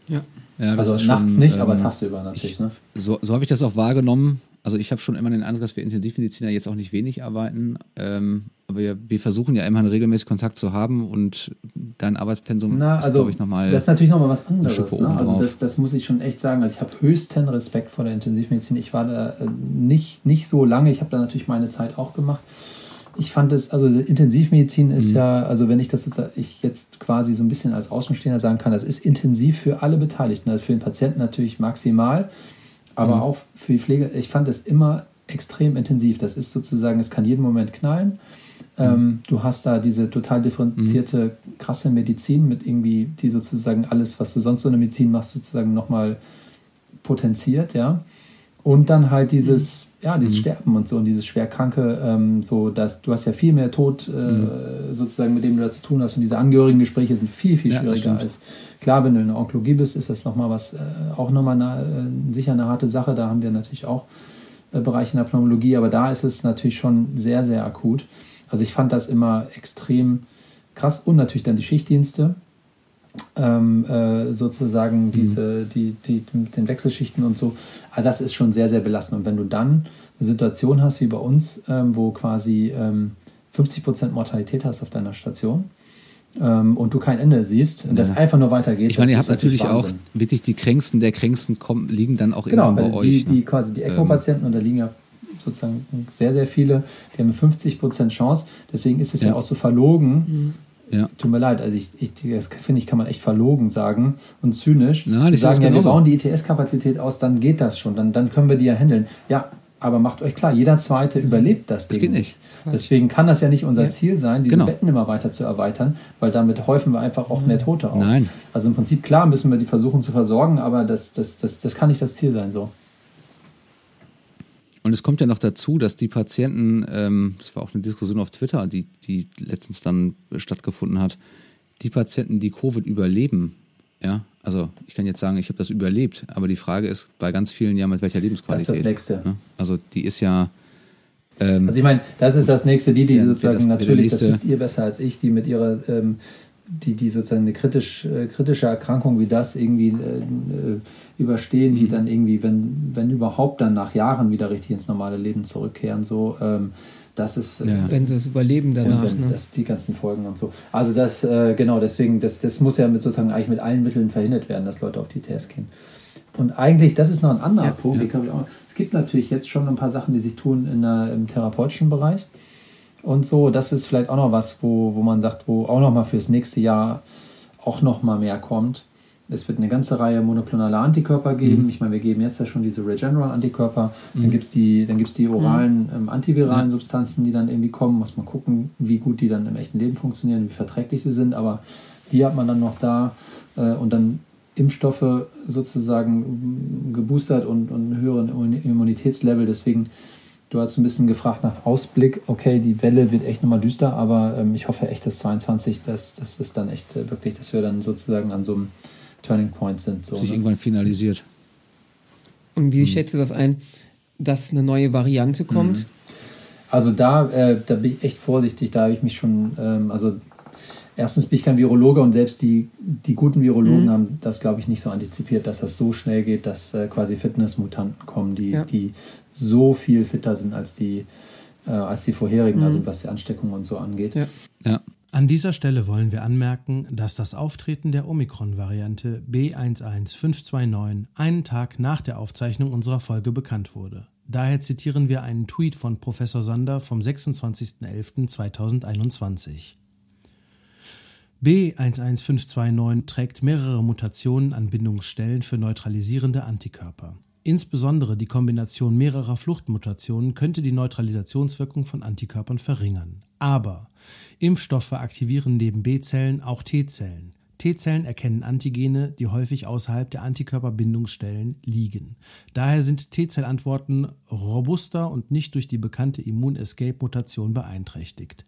Ja. ja also nachts schon, nicht, ähm, aber tagsüber natürlich. Ich, ne? So, so habe ich das auch wahrgenommen. Also ich habe schon immer den Eindruck, dass wir Intensivmediziner jetzt auch nicht wenig arbeiten. Ähm, aber wir, wir, versuchen ja immer einen regelmäßigen Kontakt zu haben und dein Arbeitspensum Na, ist, also, glaube ich, nochmal. Das ist natürlich nochmal was anderes. Ne? Also das, das, muss ich schon echt sagen. Also ich habe höchsten Respekt vor der Intensivmedizin. Ich war da äh, nicht, nicht so lange. Ich habe da natürlich meine Zeit auch gemacht. Ich fand es, also Intensivmedizin ist mhm. ja, also wenn ich das jetzt, ich jetzt quasi so ein bisschen als Außenstehender sagen kann, das ist intensiv für alle Beteiligten. Also für den Patienten natürlich maximal aber mhm. auch für die Pflege, ich fand es immer extrem intensiv. Das ist sozusagen, es kann jeden Moment knallen. Mhm. Ähm, du hast da diese total differenzierte, mhm. krasse Medizin mit irgendwie, die sozusagen alles, was du sonst so in der Medizin machst, sozusagen nochmal potenziert, ja. Und dann halt dieses, mhm. ja, dieses mhm. Sterben und so und dieses Schwerkranke, ähm, so dass du hast ja viel mehr Tod äh, mhm. sozusagen, mit dem du da zu tun hast. Und diese Angehörigengespräche sind viel, viel schwieriger ja, als klar, wenn du in der Onkologie bist, ist das nochmal was, äh, auch nochmal äh, sicher eine harte Sache. Da haben wir natürlich auch äh, Bereiche in der Pneumologie, aber da ist es natürlich schon sehr, sehr akut. Also ich fand das immer extrem krass und natürlich dann die Schichtdienste ähm, äh, sozusagen mhm. diese, die, die mit den Wechselschichten und so. Also das ist schon sehr, sehr belastend. Und wenn du dann eine Situation hast wie bei uns, ähm, wo quasi ähm, 50% Mortalität hast auf deiner Station ähm, und du kein Ende siehst und ja. das einfach nur weitergeht. Ich meine, ihr habt natürlich auch wirklich die Kränksten der Kränksten kommen, liegen dann auch genau, immer bei die, euch. Die, ne? quasi die ECMO-Patienten und da liegen ja sozusagen sehr, sehr viele, die haben 50% Chance. Deswegen ist es ja, ja auch so verlogen, mhm ja. Tut mir leid, also ich, ich das finde ich, kann man echt verlogen sagen und zynisch. Na, die sagen ja, wir bauen die ETS-Kapazität aus, dann geht das schon, dann, dann können wir die ja handeln. Ja, Aber macht euch klar, jeder Zweite überlebt das Ding. Das geht nicht. Deswegen kann das ja nicht unser Ja. Ziel sein, diese Genau. Betten immer weiter zu erweitern, weil damit häufen wir einfach auch mehr Tote auf. Nein. Also im Prinzip, klar müssen wir die versuchen zu versorgen, aber das, das, das, das kann nicht das Ziel sein. So. Und es kommt ja noch dazu, dass die Patienten, ähm, das war auch eine Diskussion auf Twitter, die, die letztens dann stattgefunden hat, die Patienten, die Covid überleben, ja, also ich kann jetzt sagen, ich habe das überlebt, aber die Frage ist bei ganz vielen ja mit welcher Lebensqualität. Das ist das Nächste. Ne? Also die ist ja, ähm, Also ich meine, das ist das nächste, die, die Ja, sozusagen das- natürlich, das wisst ihr besser als ich, die mit ihrer, ähm, die, die sozusagen eine kritisch, äh, kritische Erkrankung wie das irgendwie äh, äh, überstehen, Mhm. die dann irgendwie, wenn, wenn überhaupt dann nach Jahren wieder richtig ins normale Leben zurückkehren, so, ähm, das ist, äh, Ja. Wenn sie es überleben danach. wenn, ne? das, die ganzen Folgen und so. Also das, äh, genau, deswegen, das, das muss ja mit sozusagen eigentlich mit allen Mitteln verhindert werden, dass Leute auf die TS gehen. Und eigentlich, das ist noch ein anderer Ja, Punkt. ja. es gibt natürlich jetzt schon ein paar Sachen, die sich tun in der, im therapeutischen Bereich. Und so, das ist vielleicht auch noch was, wo, wo man sagt, wo auch noch mal fürs nächste Jahr auch noch mal mehr kommt. Es wird eine ganze Reihe monoklonale Antikörper geben. Mhm. Ich meine, wir geben jetzt ja schon diese Regeneron-Antikörper. Dann gibt es die, dann gibt's die oralen ähm, antiviralen Ja. Substanzen, die dann irgendwie kommen. Muss man gucken, wie gut die dann im echten Leben funktionieren, wie verträglich sie sind. Aber die hat man dann noch da. Äh, und dann Impfstoffe sozusagen geboostert und, und einen höheren Immun- Immunitätslevel. Deswegen, du hast ein bisschen gefragt nach Ausblick. Okay, die Welle wird echt nochmal düster, aber ähm, ich hoffe echt, dass 22, dass das ist dann echt äh, wirklich, dass wir dann sozusagen an so einem Turning Point sind. So, sich ne? irgendwann finalisiert. Und Hm. wie schätzt du das ein, dass eine neue Variante kommt? Also da, äh, da bin ich echt vorsichtig, da habe ich mich schon, ähm, also erstens bin ich kein Virologe und selbst die, die guten Virologen Mhm. haben das, glaube ich, nicht so antizipiert, dass das so schnell geht, dass äh, quasi Fitnessmutanten kommen, die, Ja. die so viel fitter sind als die, äh, als die vorherigen, Mhm. also was die Ansteckung und so angeht. Ja. Ja. An dieser Stelle wollen wir anmerken, dass das Auftreten der Omikron-Variante B11529 einen Tag nach der Aufzeichnung unserer Folge bekannt wurde. Daher zitieren wir einen Tweet von Professor Sander vom 26.11.2021. B11529 trägt mehrere Mutationen an Bindungsstellen für neutralisierende Antikörper. Insbesondere die Kombination mehrerer Fluchtmutationen könnte die Neutralisationswirkung von Antikörpern verringern. Aber Impfstoffe aktivieren neben B-Zellen auch T-Zellen. T-Zellen erkennen Antigene, die häufig außerhalb der Antikörperbindungsstellen liegen. Daher sind T-Zellantworten robuster und nicht durch die bekannte Immun-Escape-Mutation beeinträchtigt.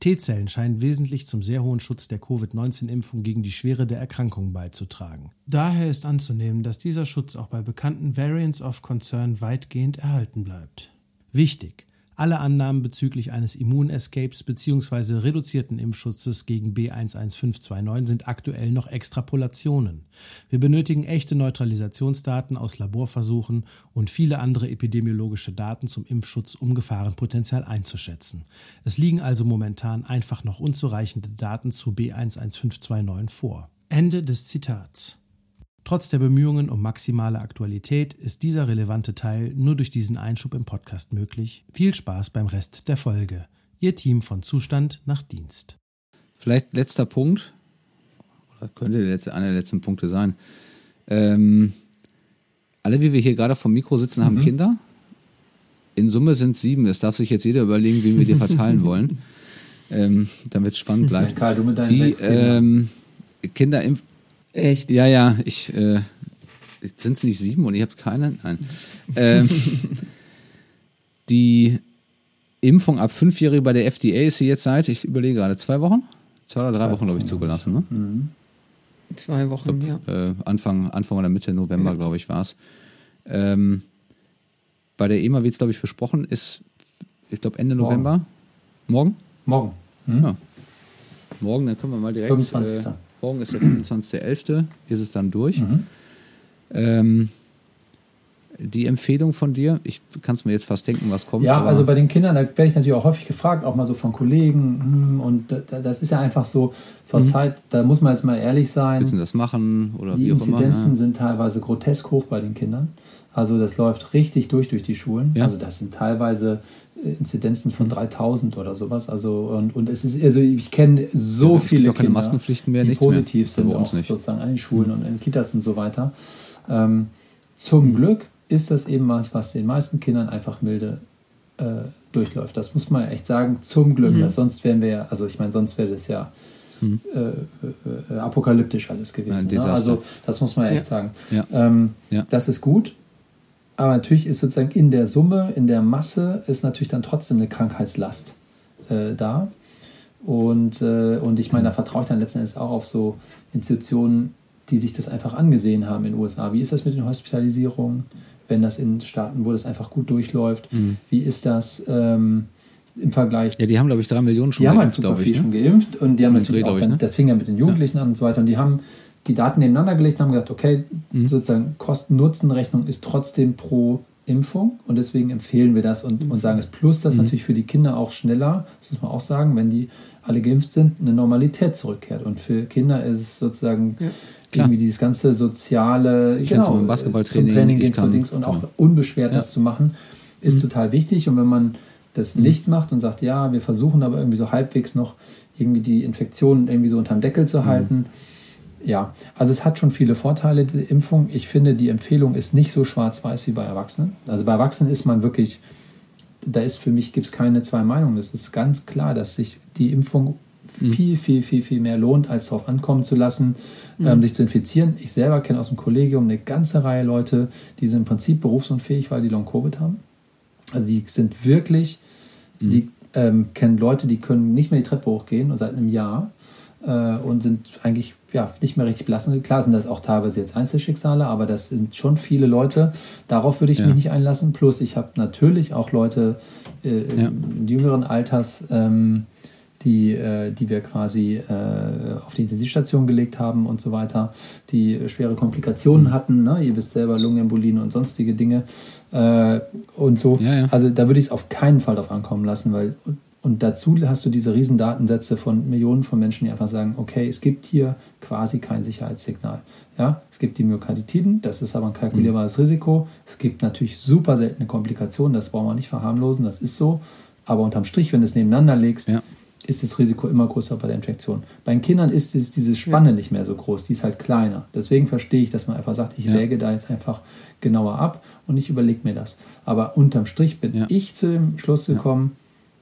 T-Zellen scheinen wesentlich zum sehr hohen Schutz der Covid-19-Impfung gegen die Schwere der Erkrankung beizutragen. Daher ist anzunehmen, dass dieser Schutz auch bei bekannten Variants of Concern weitgehend erhalten bleibt. Wichtig! Alle Annahmen bezüglich eines Immun-Escapes bzw. reduzierten Impfschutzes gegen B11529 sind aktuell noch Extrapolationen. Wir benötigen echte Neutralisationsdaten aus Laborversuchen und viele andere epidemiologische Daten zum Impfschutz, um Gefahrenpotenzial einzuschätzen. Es liegen also momentan einfach noch unzureichende Daten zu B11529 vor. Ende des Zitats. Trotz der Bemühungen um maximale Aktualität ist dieser relevante Teil nur durch diesen Einschub im Podcast möglich. Viel Spaß beim Rest der Folge. Ihr Team von Zustand nach Dienst. Vielleicht letzter Punkt, oder könnte der letzte, einer der letzten Punkte sein. Ähm, alle, wie wir hier gerade vom Mikro sitzen, haben Kinder. In Summe sind es sieben. Es darf sich jetzt jeder überlegen, wen wir dir verteilen [laughs] wollen. Ähm, damit es spannend bleibt. Karl, du mit deinen Die sechs Kindern. ähm, Kinder im Echt? ja, ja, ich, äh, sind es nicht sieben und ihr habt keine? Nein. ähm, [laughs] die Impfung ab Fünfjährige bei der FDA ist sie jetzt seit, ich überlege gerade, zwei Wochen? Zwei oder drei Wochen, glaube ich, zugelassen. Ne? Mhm. Zwei Wochen, ja. Äh, Anfang, Anfang oder Mitte November, glaube ich, war es. Ähm, bei der EMA wird es, glaube ich, besprochen, ist, ich glaube, Ende Morgen. November. Morgen? Morgen. Hm? Ja. Morgen, dann können wir mal direkt. 25. Äh, morgen ist der 25.11., ist es dann durch. Mhm. Ähm, die Empfehlung von dir, ich kann es mir jetzt fast denken, was kommt. Ja, also bei den Kindern, da werde ich natürlich auch häufig gefragt, auch mal so von Kollegen. hm, Und da- da- das ist ja einfach so, zur Mhm. Zeit, da muss man jetzt mal ehrlich sein, willst du das machen oder die wie auch immer? Inzidenzen Ja. sind teilweise grotesk hoch bei den Kindern. Also das läuft richtig durch durch die Schulen. Ja. Also das sind teilweise äh, Inzidenzen von 3000 oder sowas. Also und, und es ist also ich kenne so Ja, viele Kinder, Maskenpflichten mehr, die nichts mehr. positiv sind auch nicht. sozusagen an den Schulen und in Kitas und so weiter. Ähm, zum Mhm. Glück ist das eben was, was den meisten Kindern einfach milde äh, durchläuft. Das muss man echt sagen, zum Glück. Mhm. sonst wären wir ja, also ich meine, sonst wäre das ja mhm. äh, äh, apokalyptisch alles gewesen. Ne? Also das muss man echt ja. sagen. Ja. Ähm, ja. Das ist gut. Aber natürlich ist sozusagen in der Summe, in der Masse, ist natürlich dann trotzdem eine Krankheitslast äh, da. Und, äh, und ich meine, da vertraue ich dann letzten Endes auch auf so Institutionen, die sich das einfach angesehen haben in den USA. Wie ist das mit den Hospitalisierungen, wenn das in Staaten, wo das einfach gut durchläuft? Mhm. Wie ist das ähm, im Vergleich? Ja, die haben, glaube ich, drei Millionen schon die geimpft. Die haben halt super viel ne? schon geimpft und die haben natürlich auch, dann, ne? das fing ja mit den Jugendlichen ja. an und so weiter. Und die haben die Daten nebeneinander gelegt und haben gesagt, okay, mhm. sozusagen Kosten-Nutzen-Rechnung ist trotzdem pro Impfung und deswegen empfehlen wir das und, und sagen es. Plus, dass mhm. natürlich für die Kinder auch schneller, das muss man auch sagen, wenn die alle geimpft sind, eine Normalität zurückkehrt. Und für Kinder ist es sozusagen ja. irgendwie dieses ganze soziale, ich genau, zum Basketballtraining, zum Training gehen, zu Dings und auch unbeschwert ja. das zu machen, ist mhm. total wichtig. Und wenn man das mhm. nicht macht und sagt, ja, wir versuchen aber irgendwie so halbwegs noch irgendwie die Infektionen irgendwie so unterm Deckel zu mhm. halten, ja, also es hat schon viele Vorteile, die Impfung. Ich finde, die Empfehlung ist nicht so schwarz-weiß wie bei Erwachsenen. Also bei Erwachsenen ist man wirklich, da ist für mich, gibt es keine zwei Meinungen. Es ist ganz klar, dass sich die Impfung mhm. viel, viel, viel, viel mehr lohnt, als darauf ankommen zu lassen, mhm. ähm, sich zu infizieren. Ich selber kenne aus dem Kollegium eine ganze Reihe Leute, die sind im Prinzip berufsunfähig, weil die Long-Covid haben. Also die sind wirklich, mhm. die ähm, kennen Leute, die können nicht mehr die Treppe hochgehen und seit einem Jahr und sind eigentlich ja, nicht mehr richtig belassen. Klar sind das auch teilweise jetzt Einzelschicksale, aber das sind schon viele Leute. Darauf würde ich ja. mich nicht einlassen. Plus, ich habe natürlich auch Leute äh, ja. jüngeren Alters, ähm, die, äh, die wir quasi äh, auf die Intensivstation gelegt haben und so weiter, die schwere Komplikationen mhm. hatten. Ne? Ihr wisst selber, Lungenembolien und sonstige Dinge äh, und so. Ja, also da würde ich es auf keinen Fall drauf ankommen lassen, weil und dazu hast du diese riesen Datensätze von Millionen von Menschen, die einfach sagen, okay, es gibt hier quasi kein Sicherheitssignal. Ja, es gibt die Myokarditiden, das ist aber ein kalkulierbares mhm. Risiko. Es gibt natürlich super seltene Komplikationen, das brauchen wir nicht verharmlosen, das ist so. Aber unterm Strich, wenn du es nebeneinander legst, ja. ist das Risiko immer größer bei der Infektion. Bei den Kindern ist es, diese Spanne ja. nicht mehr so groß, die ist halt kleiner. Deswegen verstehe ich, dass man einfach sagt, ich ja. wäge da jetzt einfach genauer ab und ich überlege mir das. Aber unterm Strich bin ich zu dem Schluss gekommen,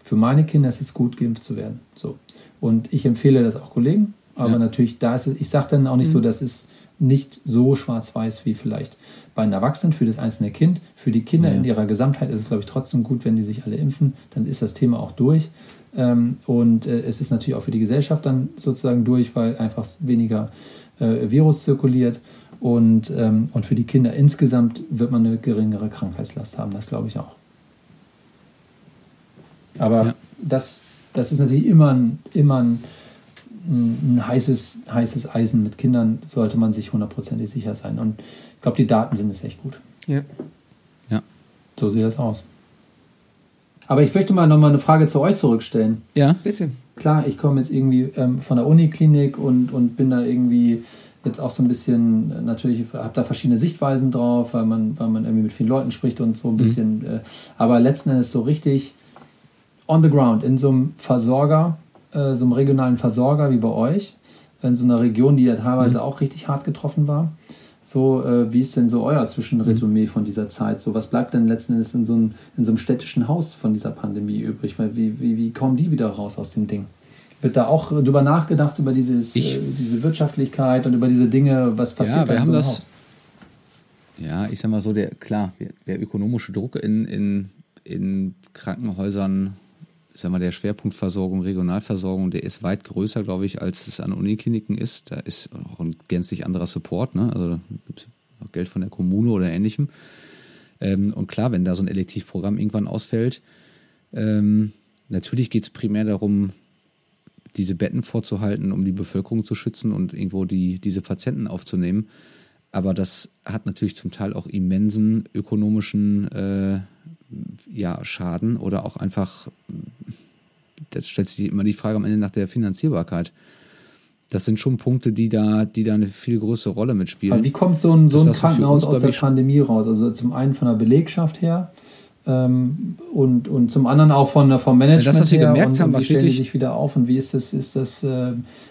für meine Kinder ist es gut, geimpft zu werden. So. Und ich empfehle das auch Kollegen, aber ja. natürlich, da ist es, ich sage dann auch nicht mhm. so, das ist nicht so schwarz-weiß wie vielleicht bei einem Erwachsenen für das einzelne Kind. Für die Kinder ja. in ihrer Gesamtheit ist es, glaube ich, trotzdem gut, wenn die sich alle impfen. Dann ist das Thema auch durch. Ähm, und äh, es ist natürlich auch für die Gesellschaft dann sozusagen durch, weil einfach weniger äh, Virus zirkuliert. Und, ähm, und für die Kinder insgesamt wird man eine geringere Krankheitslast haben. Das glaube ich auch. Aber ja. das, das ist natürlich immer ein, immer ein, ein, heißes, heißes Eisen. Mit Kindern sollte man sich hundertprozentig sicher sein. Und ich glaube, die Daten sind es echt gut. Ja. Ja. So sieht das aus. Aber ich möchte mal nochmal eine Frage zu euch zurückstellen. Ja. Bitte. Klar, ich komme jetzt irgendwie ähm, von der Uniklinik und, und bin da irgendwie jetzt auch so ein bisschen, natürlich habe da verschiedene Sichtweisen drauf, weil man, weil man irgendwie mit vielen Leuten spricht und so ein mhm. bisschen. Mhm. Äh, aber letzten Endes so richtig on the ground, in so einem Versorger, äh, so einem regionalen Versorger wie bei euch, in so einer Region, die ja teilweise mhm. auch richtig hart getroffen war. So, äh, wie ist denn so euer Zwischenresümee von dieser Zeit? So, was bleibt denn letzten Endes in so, einem, in so einem städtischen Haus von dieser Pandemie übrig? Weil wie, wie, wie kommen die wieder raus aus dem Ding? Wird da auch drüber nachgedacht, über dieses, äh, diese Wirtschaftlichkeit und über diese Dinge, was passiert ja, wir da haben so das, Haus? Ja, ich sag mal so, der, klar, der ökonomische Druck in, in, in Krankenhäusern sag mal, der Schwerpunktversorgung, Regionalversorgung, der ist weit größer, glaube ich, als es an Unikliniken ist. Da ist auch ein gänzlich anderer Support, ne? Also gibt es Geld von der Kommune oder ähnlichem. Ähm, und klar, wenn da so ein Elektivprogramm irgendwann ausfällt, ähm, natürlich geht es primär darum, diese Betten vorzuhalten, um die Bevölkerung zu schützen und irgendwo die, diese Patienten aufzunehmen. Aber das hat natürlich zum Teil auch immensen ökonomischen äh, ja, Schaden oder auch einfach, da stellt sich immer die Frage am Ende nach der Finanzierbarkeit. Das sind schon Punkte, die da, die da eine viel größere Rolle mitspielen. Aber wie kommt so ein, so ein Krankenhaus aus der Pandemie raus? Also zum einen von der Belegschaft her, Ähm, und, und zum anderen auch von, vom Management ja, das, was wir her gemerkt und, haben, und was wie stellen die wirklich- sich wieder auf und wie ist das, ist das, äh,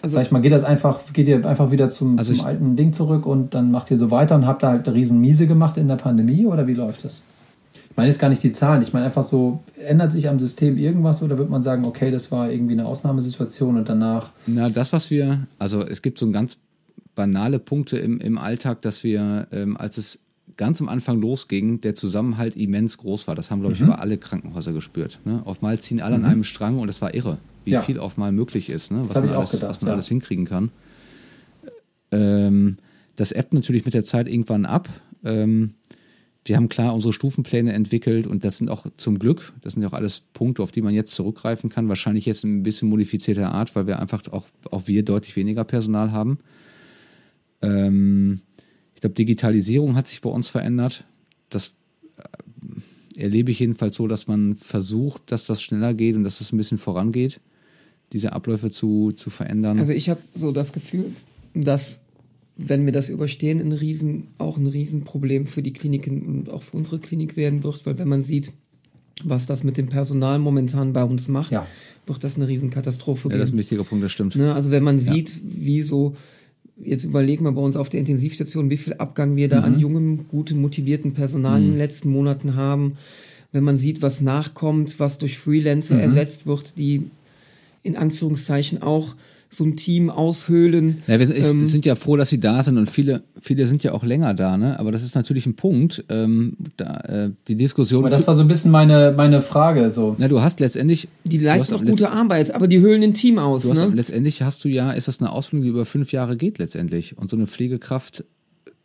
Also- sag ich mal, geht das einfach, geht ihr einfach wieder zum, Also zum ich- alten Ding zurück und dann macht ihr so weiter und habt da halt eine riesen Miese gemacht in der Pandemie oder wie läuft das? Ich meine jetzt gar nicht die Zahlen, ich meine einfach so, ändert sich am System irgendwas oder wird man sagen, okay, das war irgendwie eine Ausnahmesituation und danach, Na, das, was wir, also es gibt so ganz banale Punkte im, im Alltag, dass wir, ähm, als es ganz am Anfang losging, der Zusammenhalt immens groß war. Das haben, glaube ich, über alle Krankenhäuser gespürt. Ne? Auf mal ziehen alle an einem Strang und das war irre, wie Ja. viel auf mal möglich ist, ne? was, man alles, gedacht, was man ja. alles hinkriegen kann. Ähm, das ebbt natürlich mit der Zeit irgendwann ab. Ähm, wir haben klar unsere Stufenpläne entwickelt und das sind auch zum Glück, das sind ja auch alles Punkte, auf die man jetzt zurückgreifen kann. Wahrscheinlich jetzt in ein bisschen modifizierter Art, weil wir einfach auch, auch wir deutlich weniger Personal haben. Ähm, ich glaube, Digitalisierung hat sich bei uns verändert. Das äh, erlebe ich jedenfalls so, dass man versucht, dass das schneller geht und dass es ein bisschen vorangeht, diese Abläufe zu, zu verändern. Also ich habe so das Gefühl, dass wenn wir das überstehen, ein Riesen, auch ein Riesenproblem für die Kliniken und auch für unsere Klinik werden wird, weil wenn man sieht, was das mit dem Personal momentan bei uns macht, Ja. wird das eine Riesenkatastrophe ja, das ist ein geben. wichtiger Punkt, das stimmt. Ne? Also wenn man sieht, wie so, jetzt überlegen wir bei uns auf der Intensivstation, wie viel Abgang wir da an jungem, gutem, motivierten Personal in den letzten Monaten haben. Wenn man sieht, was nachkommt, was durch Freelancer ersetzt wird, die in Anführungszeichen auch so ein Team aushöhlen. Ja, wir sind, Ähm, sind ja froh, dass sie da sind und viele, viele sind ja auch länger da, ne? Aber das ist natürlich ein Punkt. Ähm, da, äh, die Diskussion. aber das war so ein bisschen meine, meine Frage, so. na, du hast letztendlich. die leisten auch gute Arbeit, aber die höhlen ein Team aus. Du hast, Ne? letztendlich hast du ja, ist das eine Ausbildung, die über fünf Jahre geht letztendlich. Und so eine Pflegekraft,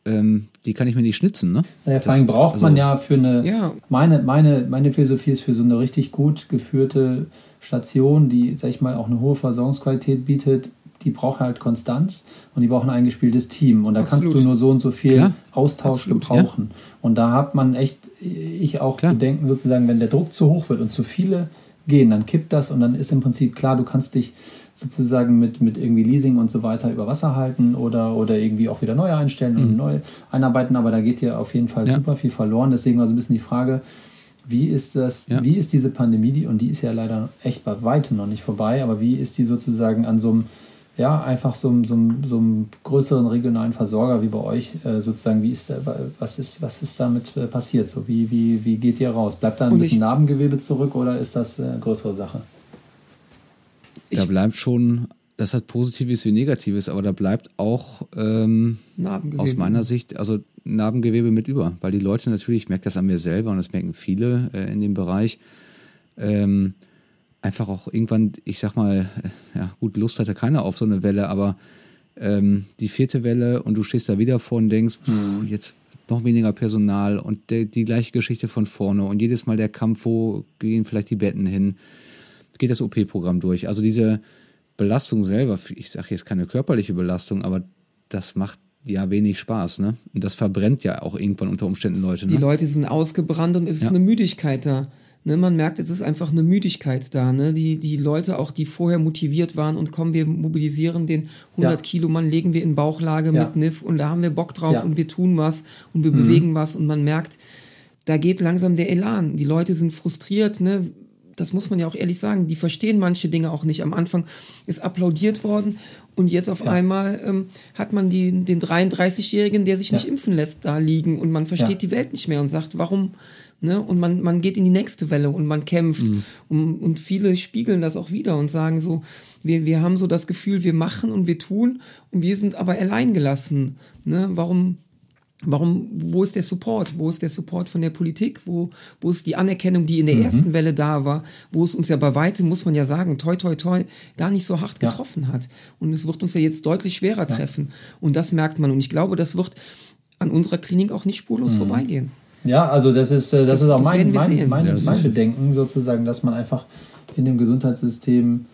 ähm, die kann ich mir nicht schnitzen, ne? Naja, vor allem braucht also- man ja für eine. Ja. Meine, meine, meine Philosophie ist für so eine richtig gut geführte Station, die, sag ich mal, auch eine hohe Versorgungsqualität bietet, die braucht halt Konstanz und die braucht ein eingespieltes Team. Und da kannst Absolut. du nur so und so viel Klar. Austausch Absolut, gebrauchen. Und da hat man echt, ich auch Klar. Bedenken sozusagen, wenn der Druck zu hoch wird und zu viele gehen, dann kippt das und dann ist im Prinzip klar, du kannst dich sozusagen mit, mit irgendwie Leasing und so weiter über Wasser halten oder, oder irgendwie auch wieder neue einstellen und neu einarbeiten, aber da geht dir auf jeden Fall Mhm. Ja. super viel verloren. Deswegen war so ein bisschen die Frage, wie ist das, Ja. wie ist diese Pandemie, die, und die ist ja leider echt bei weitem noch nicht vorbei, aber wie ist die sozusagen an so einem, ja, einfach so, einem- so, einem- so einem größeren regionalen Versorger wie bei euch, äh, sozusagen, wie ist der, was ist, was ist damit äh, passiert? So, wie, wie, wie geht ihr raus? Bleibt da ein Und bisschen ich- Narbengewebe zurück oder ist das äh, eine größere Sache? Da Ich- bleibt schon, das hat Positives wie Negatives, aber da bleibt auch ähm, aus meiner Sicht, also Narbengewebe mit über, weil die Leute natürlich, ich merke das an mir selber und das merken viele äh, in dem Bereich, ähm, einfach auch irgendwann, ich sag mal, äh, ja gut, Lust hatte keiner auf so eine Welle, aber ähm, die vierte Welle und du stehst da wieder vor und denkst, puh, jetzt noch weniger Personal und der, die gleiche Geschichte von vorne und jedes Mal der Kampf, wo gehen vielleicht die Betten hin, geht das OP-Programm durch. Also diese Belastung selber, ich sage jetzt keine körperliche Belastung, aber das macht ja wenig Spaß, ne? Und das verbrennt ja auch irgendwann unter Umständen Leute, ne? Die Leute sind ausgebrannt und es ist Ja. eine Müdigkeit da. Ne, man merkt, es ist einfach eine Müdigkeit da. Ne? Die, die Leute, auch die vorher motiviert waren und kommen, wir mobilisieren den 100 Ja. Kilo Mann, legen wir in Bauchlage Ja. mit NIF und da haben wir Bock drauf Ja. und wir tun was und wir bewegen was und man merkt, da geht langsam der Elan. Die Leute sind frustriert, ne? Das muss man ja auch ehrlich sagen. Die verstehen manche Dinge auch nicht. Am Anfang ist applaudiert worden und jetzt auf einmal ähm, hat man die, den 33-Jährigen, der sich Ja. nicht impfen lässt, da liegen und man versteht Ja. die Welt nicht mehr und sagt, warum? Ne? Und man, man geht in die nächste Welle und man kämpft. Und, und viele spiegeln das auch wieder und sagen so, wir, wir haben so das Gefühl, wir machen und wir tun und wir sind aber allein gelassen. Ne? Warum, Warum, wo ist der Support? Wo ist der Support von der Politik? Wo, wo ist die Anerkennung, die in der ersten Welle da war? Wo es uns ja bei weitem, muss man ja sagen, toi, toi, toi, gar nicht so hart Ja. getroffen hat. Und es wird uns ja jetzt deutlich schwerer treffen. Und das merkt man. Und ich glaube, das wird an unserer Klinik auch nicht spurlos vorbeigehen. Ja, also das ist, äh, das, Das- ist auch das mein, mein, mein, Ja, das mein Bedenken sozusagen, dass man einfach in dem Gesundheitssystem äh,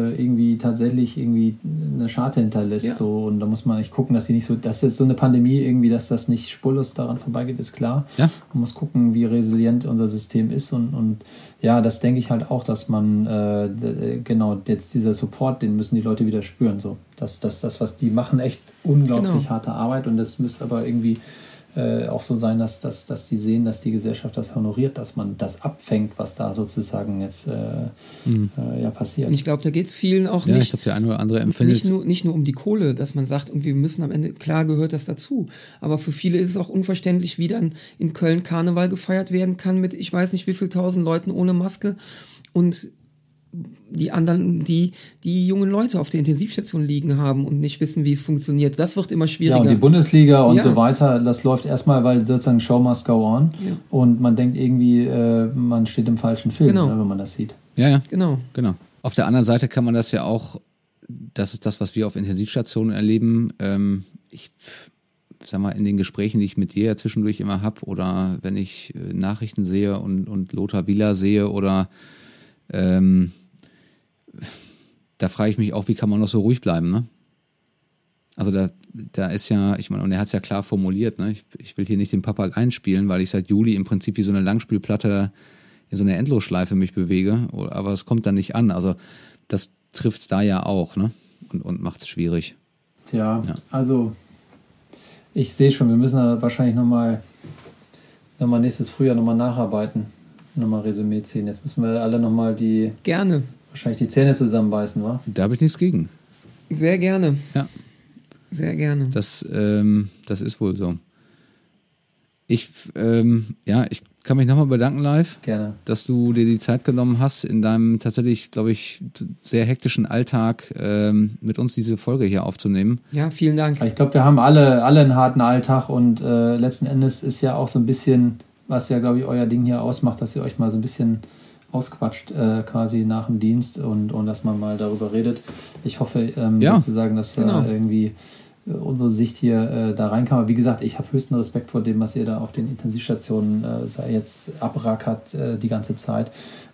irgendwie tatsächlich irgendwie eine Scharte hinterlässt. Ja. So, und da muss man nicht gucken, dass die nicht so, dass jetzt so eine Pandemie irgendwie, dass das nicht spurlos daran vorbeigeht, ist klar. Ja. Man muss gucken, wie resilient unser System ist und, und ja, das denke ich halt auch, dass man äh, d- genau jetzt dieser Support, den müssen die Leute wieder spüren. So, dass das, das, was die machen, echt unglaublich Genau. harte Arbeit und das muss aber irgendwie äh, auch so sein, dass, dass, dass die sehen, dass die Gesellschaft das honoriert, dass man das abfängt, was da sozusagen jetzt äh, mhm. äh, ja passiert. Und ich glaube, da geht es vielen auch ja, nicht. Ich glaube, der eine oder andere empfindet. Nicht nur, nicht nur um die Kohle, dass man sagt, irgendwie, wir müssen am Ende, klar gehört das dazu. Aber für viele ist es auch unverständlich, wie dann in Köln Karneval gefeiert werden kann mit, ich weiß nicht wie viel tausend Leuten ohne Maske. Und die anderen, die die jungen Leute auf der Intensivstation liegen haben und nicht wissen, wie es funktioniert. Das wird immer schwieriger. Ja, und die Bundesliga und ja. so weiter, das läuft erstmal, weil sozusagen Show must go on. Ja. Und man denkt irgendwie, äh, man steht im falschen Film, genau. ne, wenn man das sieht. Ja, ja. Genau. genau. Auf der anderen Seite kann man das ja auch, das ist das, was wir auf Intensivstationen erleben. Ähm, ich sag mal, in den Gesprächen, die ich mit dir ja zwischendurch immer habe, oder wenn ich äh, Nachrichten sehe und, und Lothar Wieler sehe oder ähm, da frage ich mich auch, wie kann man noch so ruhig bleiben, ne? Also da, da ist ja, ich meine, und er hat es ja klar formuliert, ne? Ich, ich will hier nicht den Papageien spielen, weil ich seit Juli im Prinzip wie so eine Langspielplatte in so eine Endlosschleife mich bewege, aber es kommt dann nicht an. Also das trifft da ja auch, ne? Und, und macht es schwierig. Tja, ja. also ich sehe schon, wir müssen da wahrscheinlich nochmal noch mal nächstes Frühjahr nochmal nacharbeiten, nochmal Resümee ziehen. Jetzt müssen wir alle nochmal die. Gerne wahrscheinlich die Zähne zusammenbeißen, wa? Da habe ich nichts gegen. Sehr gerne. Ja. Sehr gerne. Das, ähm, das ist wohl so. Ich, ähm, ja, ich kann mich nochmal bedanken, live. Gerne. Dass du dir die Zeit genommen hast, in deinem tatsächlich, glaube ich, sehr hektischen Alltag ähm, mit uns diese Folge hier aufzunehmen. Ja, vielen Dank. Ich glaube, wir haben alle, alle einen harten Alltag und äh, letzten Endes ist ja auch so ein bisschen, was ja, glaube ich, euer Ding hier ausmacht, dass ihr euch mal so ein bisschen ausquatscht äh, quasi nach dem Dienst und, und dass man mal darüber redet. Ich hoffe ähm, ja, sozusagen, dass genau. äh, irgendwie äh, unsere Sicht hier äh, da reinkam. Aber wie gesagt, ich habe höchsten Respekt vor dem, was ihr da auf den Intensivstationen äh, jetzt abrackert äh, die ganze Zeit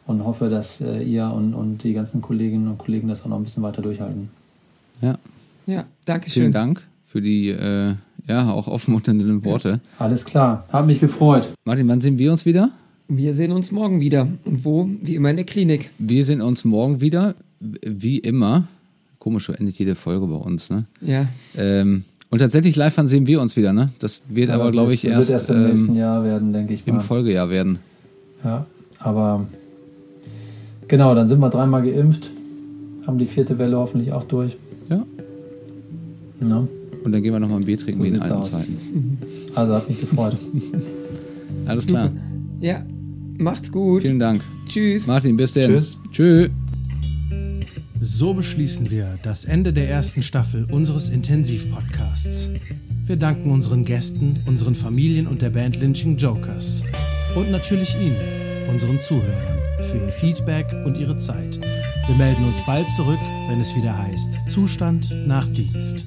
und hoffe, dass ihr und, und die ganzen Kolleginnen und Kollegen das auch noch ein bisschen weiter durchhalten. Ja. Ja, danke schön. Vielen Dank für die ja auch aufmunternden Worte. Ja, alles klar, habe mich gefreut. Martin, wann sehen wir uns wieder? Wir sehen uns morgen wieder. Und wo? Wie immer in der Klinik. Wir sehen uns morgen wieder, wie immer. Komisch, so endet jede Folge bei uns, ne? Ja. Ähm, und tatsächlich live an sehen wir uns wieder, ne? Das wird ja, aber, glaube ich, erst, erst, im nächsten ähm, Jahr werden, denke ich mal. Im Folgejahr werden. Ja, aber genau, dann sind wir dreimal geimpft, haben die vierte Welle hoffentlich auch durch. Ja. ja. Und dann gehen wir nochmal ein Bier trinken so wie in alten aus. Zeiten. [laughs] Also hat mich gefreut. [laughs] Alles klar. Ja, Macht's gut. Vielen Dank. Tschüss. Martin, bis denn. Tschüss. Tschüss. So beschließen wir das Ende der ersten Staffel unseres Intensiv-Podcasts. Wir danken unseren Gästen, unseren Familien und der Band Lynching Jokers. Und natürlich Ihnen, unseren Zuhörern, für Ihr Feedback und Ihre Zeit. Wir melden uns bald zurück, wenn es wieder heißt Zustand nach Dienst.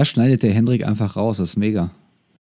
Das schneidet der Hendrik einfach raus, das ist mega.